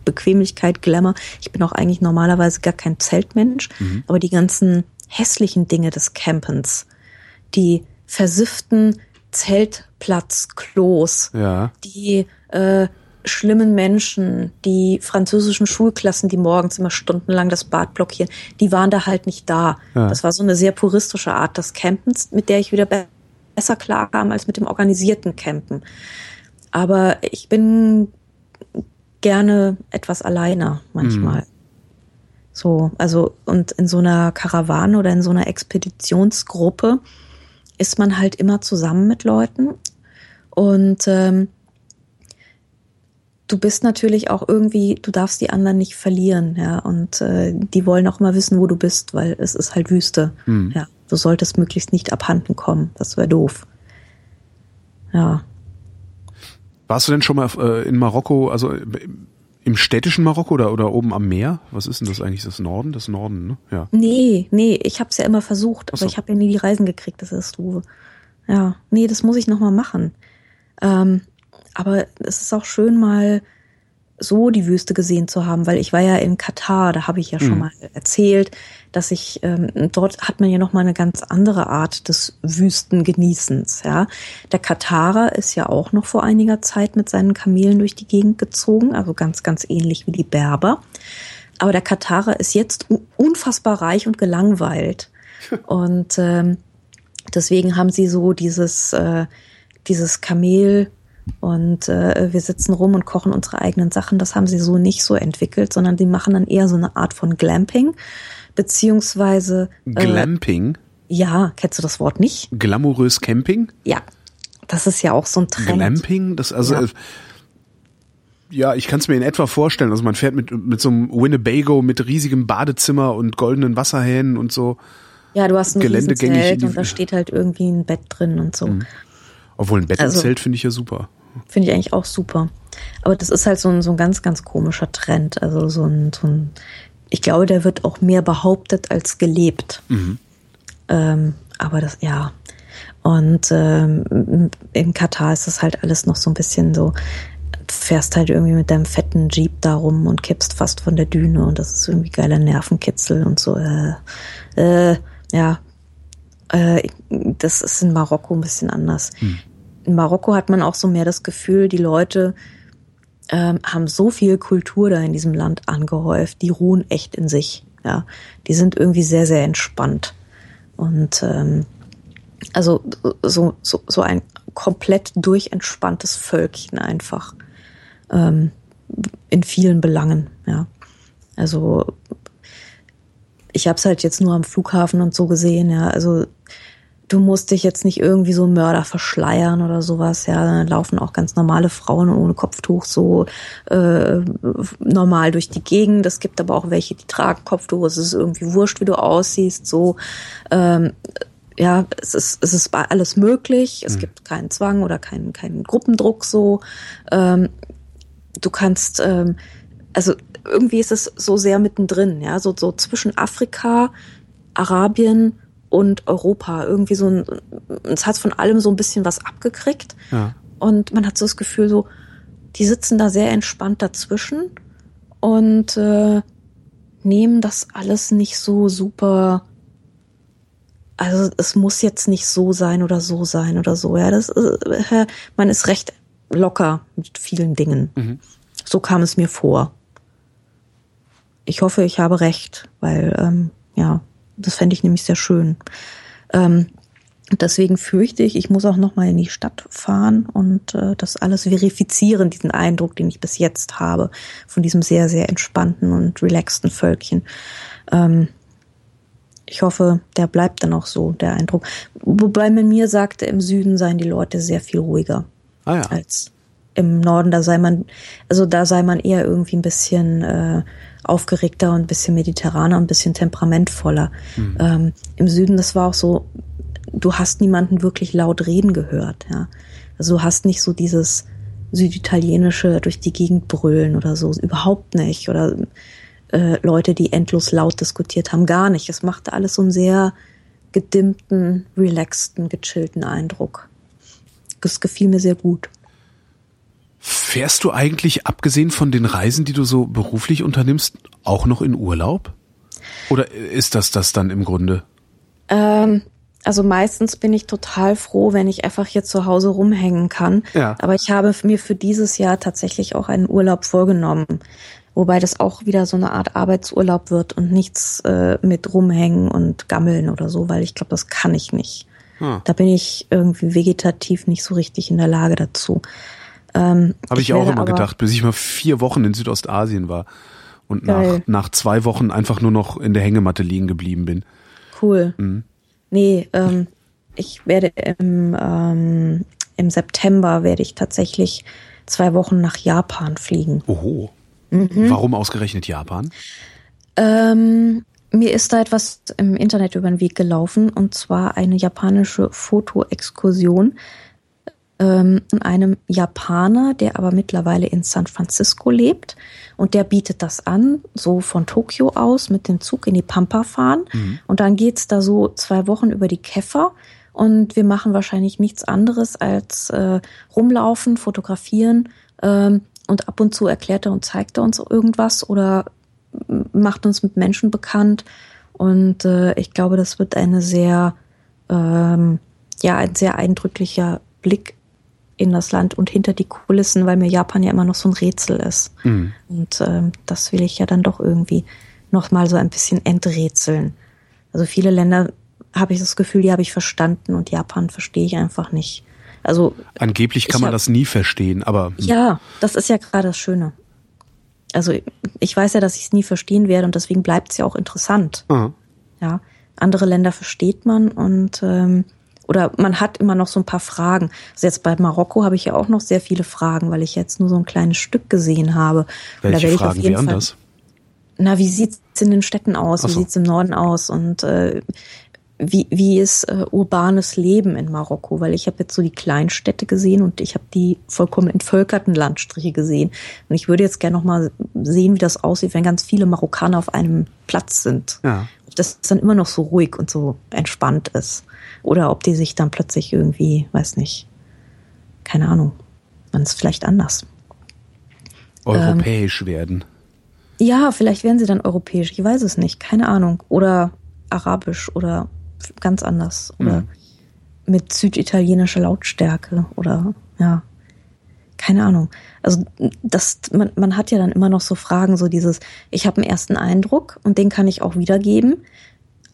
Bequemlichkeit, Glamour. Ich bin auch eigentlich normalerweise gar kein Zeltmensch, mhm. aber die ganzen hässlichen Dinge des Campens, die versifften Zeltplatzklos, ja. die äh, schlimmen Menschen, die französischen Schulklassen, die morgens immer stundenlang das Bad blockieren, die waren da halt nicht da. Ja. Das war so eine sehr puristische Art des Campens, mit der ich wieder besser klarkam als mit dem organisierten Campen. Aber ich bin gerne etwas alleiner manchmal. Mhm. So, also, und in so einer Karawane oder in so einer Expeditionsgruppe ist man halt immer zusammen mit Leuten. Und ähm, du bist natürlich auch irgendwie, du darfst die anderen nicht verlieren, ja. Und äh, die wollen auch mal wissen, wo du bist, weil es ist halt Wüste. Mhm. Ja. Du solltest möglichst nicht abhanden kommen. Das wäre doof. Ja. Warst du denn schon mal äh, in Marokko, also im städtischen Marokko oder, oder oben am Meer? Was ist denn das eigentlich? Das Norden? Das Norden, ne? Ja. Nee, nee, ich habe es ja immer versucht, aber so. ich habe ja nie die Reisen gekriegt, das ist du. Ja, nee, das muss ich nochmal machen. Ähm, aber es ist auch schön, mal so die Wüste gesehen zu haben, weil ich war ja in Katar, da habe ich ja schon mhm. mal erzählt, dass ich ähm, dort hat man ja noch mal eine ganz andere Art des Wüstengenießens. Ja, der Katarer ist ja auch noch vor einiger Zeit mit seinen Kamelen durch die Gegend gezogen, also ganz ganz ähnlich wie die Berber. Aber der Katarer ist jetzt unfassbar reich und gelangweilt und ähm, deswegen haben sie so dieses äh, dieses Kamel und äh, wir sitzen rum und kochen unsere eigenen Sachen. Das haben sie so nicht so entwickelt, sondern die machen dann eher so eine Art von Glamping, beziehungsweise äh, Glamping. Ja, kennst du das Wort nicht? Glamourös Camping? Ja, das ist ja auch so ein Trend. Glamping, das also. Ja. Ja, ich kann es mir in etwa vorstellen. Also man fährt mit, mit so einem Winnebago mit riesigem Badezimmer und goldenen Wasserhähnen und so. Ja, du hast ein Geländegängig und da steht halt irgendwie ein Bett drin und so. Mhm. Obwohl ein Bett also, finde ich ja super. Finde ich eigentlich auch super. Aber das ist halt so ein, so ein ganz, ganz komischer Trend. Also so ein, so ein, ich glaube, der wird auch mehr behauptet als gelebt. Mhm. Ähm, aber das, ja. Und ähm, in Katar ist das halt alles noch so ein bisschen so, du fährst halt irgendwie mit deinem fetten Jeep da rum und kippst fast von der Düne und das ist irgendwie geiler Nervenkitzel und so. Äh, äh, ja, äh, das ist in Marokko ein bisschen anders. Hm. In Marokko hat man auch so mehr das Gefühl, die Leute ähm, haben so viel Kultur da in diesem Land angehäuft, die ruhen echt in sich. Ja, die sind irgendwie sehr, sehr entspannt. Und ähm, also so, so, so ein komplett durchentspanntes Völkchen einfach. Ähm, in vielen Belangen, ja. Also ich habe es halt jetzt nur am Flughafen und so gesehen, ja. Also du musst dich jetzt nicht irgendwie so Mörder verschleiern oder sowas, ja. Dann laufen auch ganz normale Frauen ohne Kopftuch so äh, normal durch die Gegend. Es gibt aber auch welche, die tragen Kopftuch. Es ist irgendwie wurscht, wie du aussiehst. So ähm, ja, es ist, es ist alles möglich. Es mhm. gibt keinen Zwang oder keinen, keinen Gruppendruck so. Ähm, du kannst, ähm, also irgendwie ist es so sehr mittendrin, ja, so, so zwischen Afrika, Arabien und Europa. Irgendwie so ein, es hat von allem so ein bisschen was abgekriegt. Ja. Und man hat so das Gefühl, so, die sitzen da sehr entspannt dazwischen und äh, nehmen das alles nicht so super. Also es muss jetzt nicht so sein oder so sein oder so. Ja, das äh, man ist recht locker mit vielen Dingen. Mhm. So kam es mir vor ich hoffe, ich habe recht, weil ähm, ja, das fände ich nämlich sehr schön. Ähm, deswegen fürchte ich, ich muss auch noch mal in die Stadt fahren und äh, das alles verifizieren, diesen Eindruck, den ich bis jetzt habe von diesem sehr, sehr entspannten und relaxten Völkchen. Ähm, ich hoffe, der bleibt dann auch so, der Eindruck. Wobei man mir sagte, im Süden seien die Leute sehr viel ruhiger ah, ja. als im Norden. Da sei man, also da sei man eher irgendwie ein bisschen äh, aufgeregter und ein bisschen mediterraner und ein bisschen temperamentvoller. Mhm. Ähm, Im Süden, das war auch so du hast niemanden wirklich laut reden gehört, ja. Also du hast nicht so dieses süditalienische durch die Gegend brüllen oder so, überhaupt nicht. Oder äh, Leute, die endlos laut diskutiert haben, gar nicht. Es machte alles so einen sehr gedimmten, relaxten, gechillten Eindruck. Das gefiel mir sehr gut. Fährst du eigentlich, abgesehen von den Reisen, die du so beruflich unternimmst, auch noch in Urlaub? Oder ist das das dann im Grunde? Ähm, also meistens bin ich total froh, wenn ich einfach hier zu Hause rumhängen kann. Ja. Aber ich habe mir für dieses Jahr tatsächlich auch einen Urlaub vorgenommen. Wobei das auch wieder so eine Art Arbeitsurlaub wird und nichts äh, mit rumhängen und gammeln oder so, weil ich glaube, das kann ich nicht. Hm. Da bin ich irgendwie vegetativ nicht so richtig in der Lage dazu. Ähm, Habe ich, ich auch immer gedacht, bis ich mal vier Wochen in Südostasien war und nach, nach zwei Wochen einfach nur noch in der Hängematte liegen geblieben bin. Cool. Mhm. Nee, ähm, ich werde im, ähm, im September werde ich tatsächlich zwei Wochen nach Japan fliegen. Oho. Mhm. Warum ausgerechnet Japan? Ähm, mir ist da etwas im Internet über den Weg gelaufen und zwar eine japanische Fotoexkursion ähm, einem Japaner, der aber mittlerweile in San Francisco lebt und der bietet das an, so von Tokio aus mit dem Zug in die Pampa fahren. Mhm. Und dann geht's da so zwei Wochen über die Käfer und wir machen wahrscheinlich nichts anderes als äh, rumlaufen, fotografieren ähm, und ab und zu erklärt er und zeigt er uns irgendwas oder macht uns mit Menschen bekannt. Und äh, ich glaube, das wird eine sehr, ähm, ja, ein sehr eindrücklicher Blick in das Land und hinter die Kulissen, weil mir Japan ja immer noch so ein Rätsel ist. Mhm. Und ähm, das will ich ja dann doch irgendwie noch mal so ein bisschen enträtseln. Also viele Länder habe ich das Gefühl, die habe ich verstanden und Japan verstehe ich einfach nicht. Also angeblich kann man hab, das nie verstehen, aber hm. ja, das ist ja gerade das Schöne. Also ich weiß ja, dass ich es nie verstehen werde und deswegen bleibt es ja auch interessant. Mhm. Ja, andere Länder versteht man und ähm, oder man hat immer noch so ein paar Fragen. Also jetzt bei Marokko habe ich ja auch noch sehr viele Fragen, weil ich jetzt nur so ein kleines Stück gesehen habe. Welche da Fragen wären das? Na, wie sieht's in den Städten aus? So. Wie sieht's im Norden aus? Und äh, wie, wie ist äh, urbanes Leben in Marokko? Weil ich habe jetzt so die Kleinstädte gesehen und ich habe die vollkommen entvölkerten Landstriche gesehen. Und ich würde jetzt gerne noch mal sehen, wie das aussieht, wenn ganz viele Marokkaner auf einem Platz sind. Ja. Ob das dann immer noch so ruhig und so entspannt ist. Oder ob die sich dann plötzlich irgendwie, weiß nicht, keine Ahnung, dann ist vielleicht anders. Europäisch ähm, werden. Ja, vielleicht werden sie dann europäisch, ich weiß es nicht, keine Ahnung. Oder arabisch oder ganz anders. Oder mhm. mit süditalienischer Lautstärke oder ja, keine Ahnung. Also das, man, man hat ja dann immer noch so Fragen, so dieses, ich habe einen ersten Eindruck und den kann ich auch wiedergeben.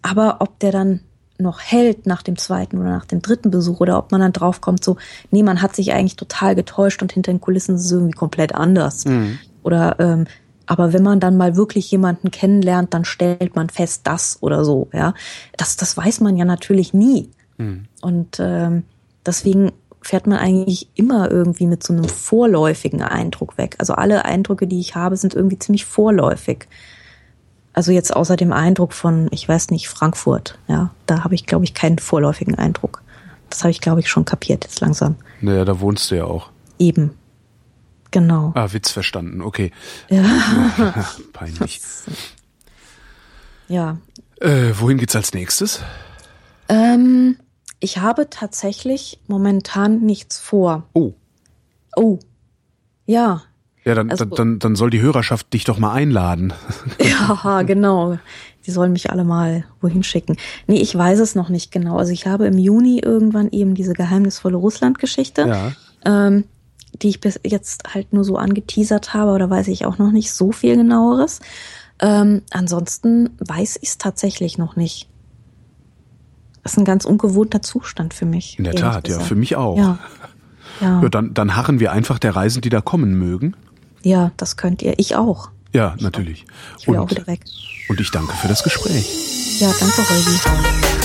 Aber ob der dann noch hält nach dem zweiten oder nach dem dritten Besuch oder ob man dann draufkommt, so, nee, man hat sich eigentlich total getäuscht und hinter den Kulissen ist es irgendwie komplett anders. Mhm. Oder ähm, aber wenn man dann mal wirklich jemanden kennenlernt, dann stellt man fest, das oder so, ja. Das, das weiß man ja natürlich nie. Mhm. Und ähm, deswegen fährt man eigentlich immer irgendwie mit so einem vorläufigen Eindruck weg. Also alle Eindrücke, die ich habe, sind irgendwie ziemlich vorläufig. Also jetzt außer dem Eindruck von, ich weiß nicht, Frankfurt, ja, da habe ich, glaube ich, keinen vorläufigen Eindruck. Das habe ich, glaube ich, schon kapiert jetzt langsam. Naja, da wohnst du ja auch. Eben. Genau. Ah, Witz verstanden, okay. Ja. Peinlich. ja. Äh, wohin geht's als nächstes? Ähm, ich habe tatsächlich momentan nichts vor. Oh. Oh. Ja, ja, dann, also, dann, dann soll die Hörerschaft dich doch mal einladen. Ja, genau. Die sollen mich alle mal wohin schicken. Nee, ich weiß es noch nicht genau. Also ich habe im Juni irgendwann eben diese geheimnisvolle Russland-Geschichte, ja. ähm, die ich bis jetzt halt nur so angeteasert habe, oder weiß ich auch noch nicht so viel genaueres. Ähm, ansonsten weiß ich es tatsächlich noch nicht. Das ist ein ganz ungewohnter Zustand für mich. In der Tat, gesagt. ja, für mich auch. Ja. Ja. ja. dann, dann harren wir einfach der Reisen, die da kommen mögen. Ja, das könnt ihr. Ich auch. Ja, ich natürlich. Ich und, auch wieder weg. Und ich danke für das Gespräch. Ja, danke, Holgi.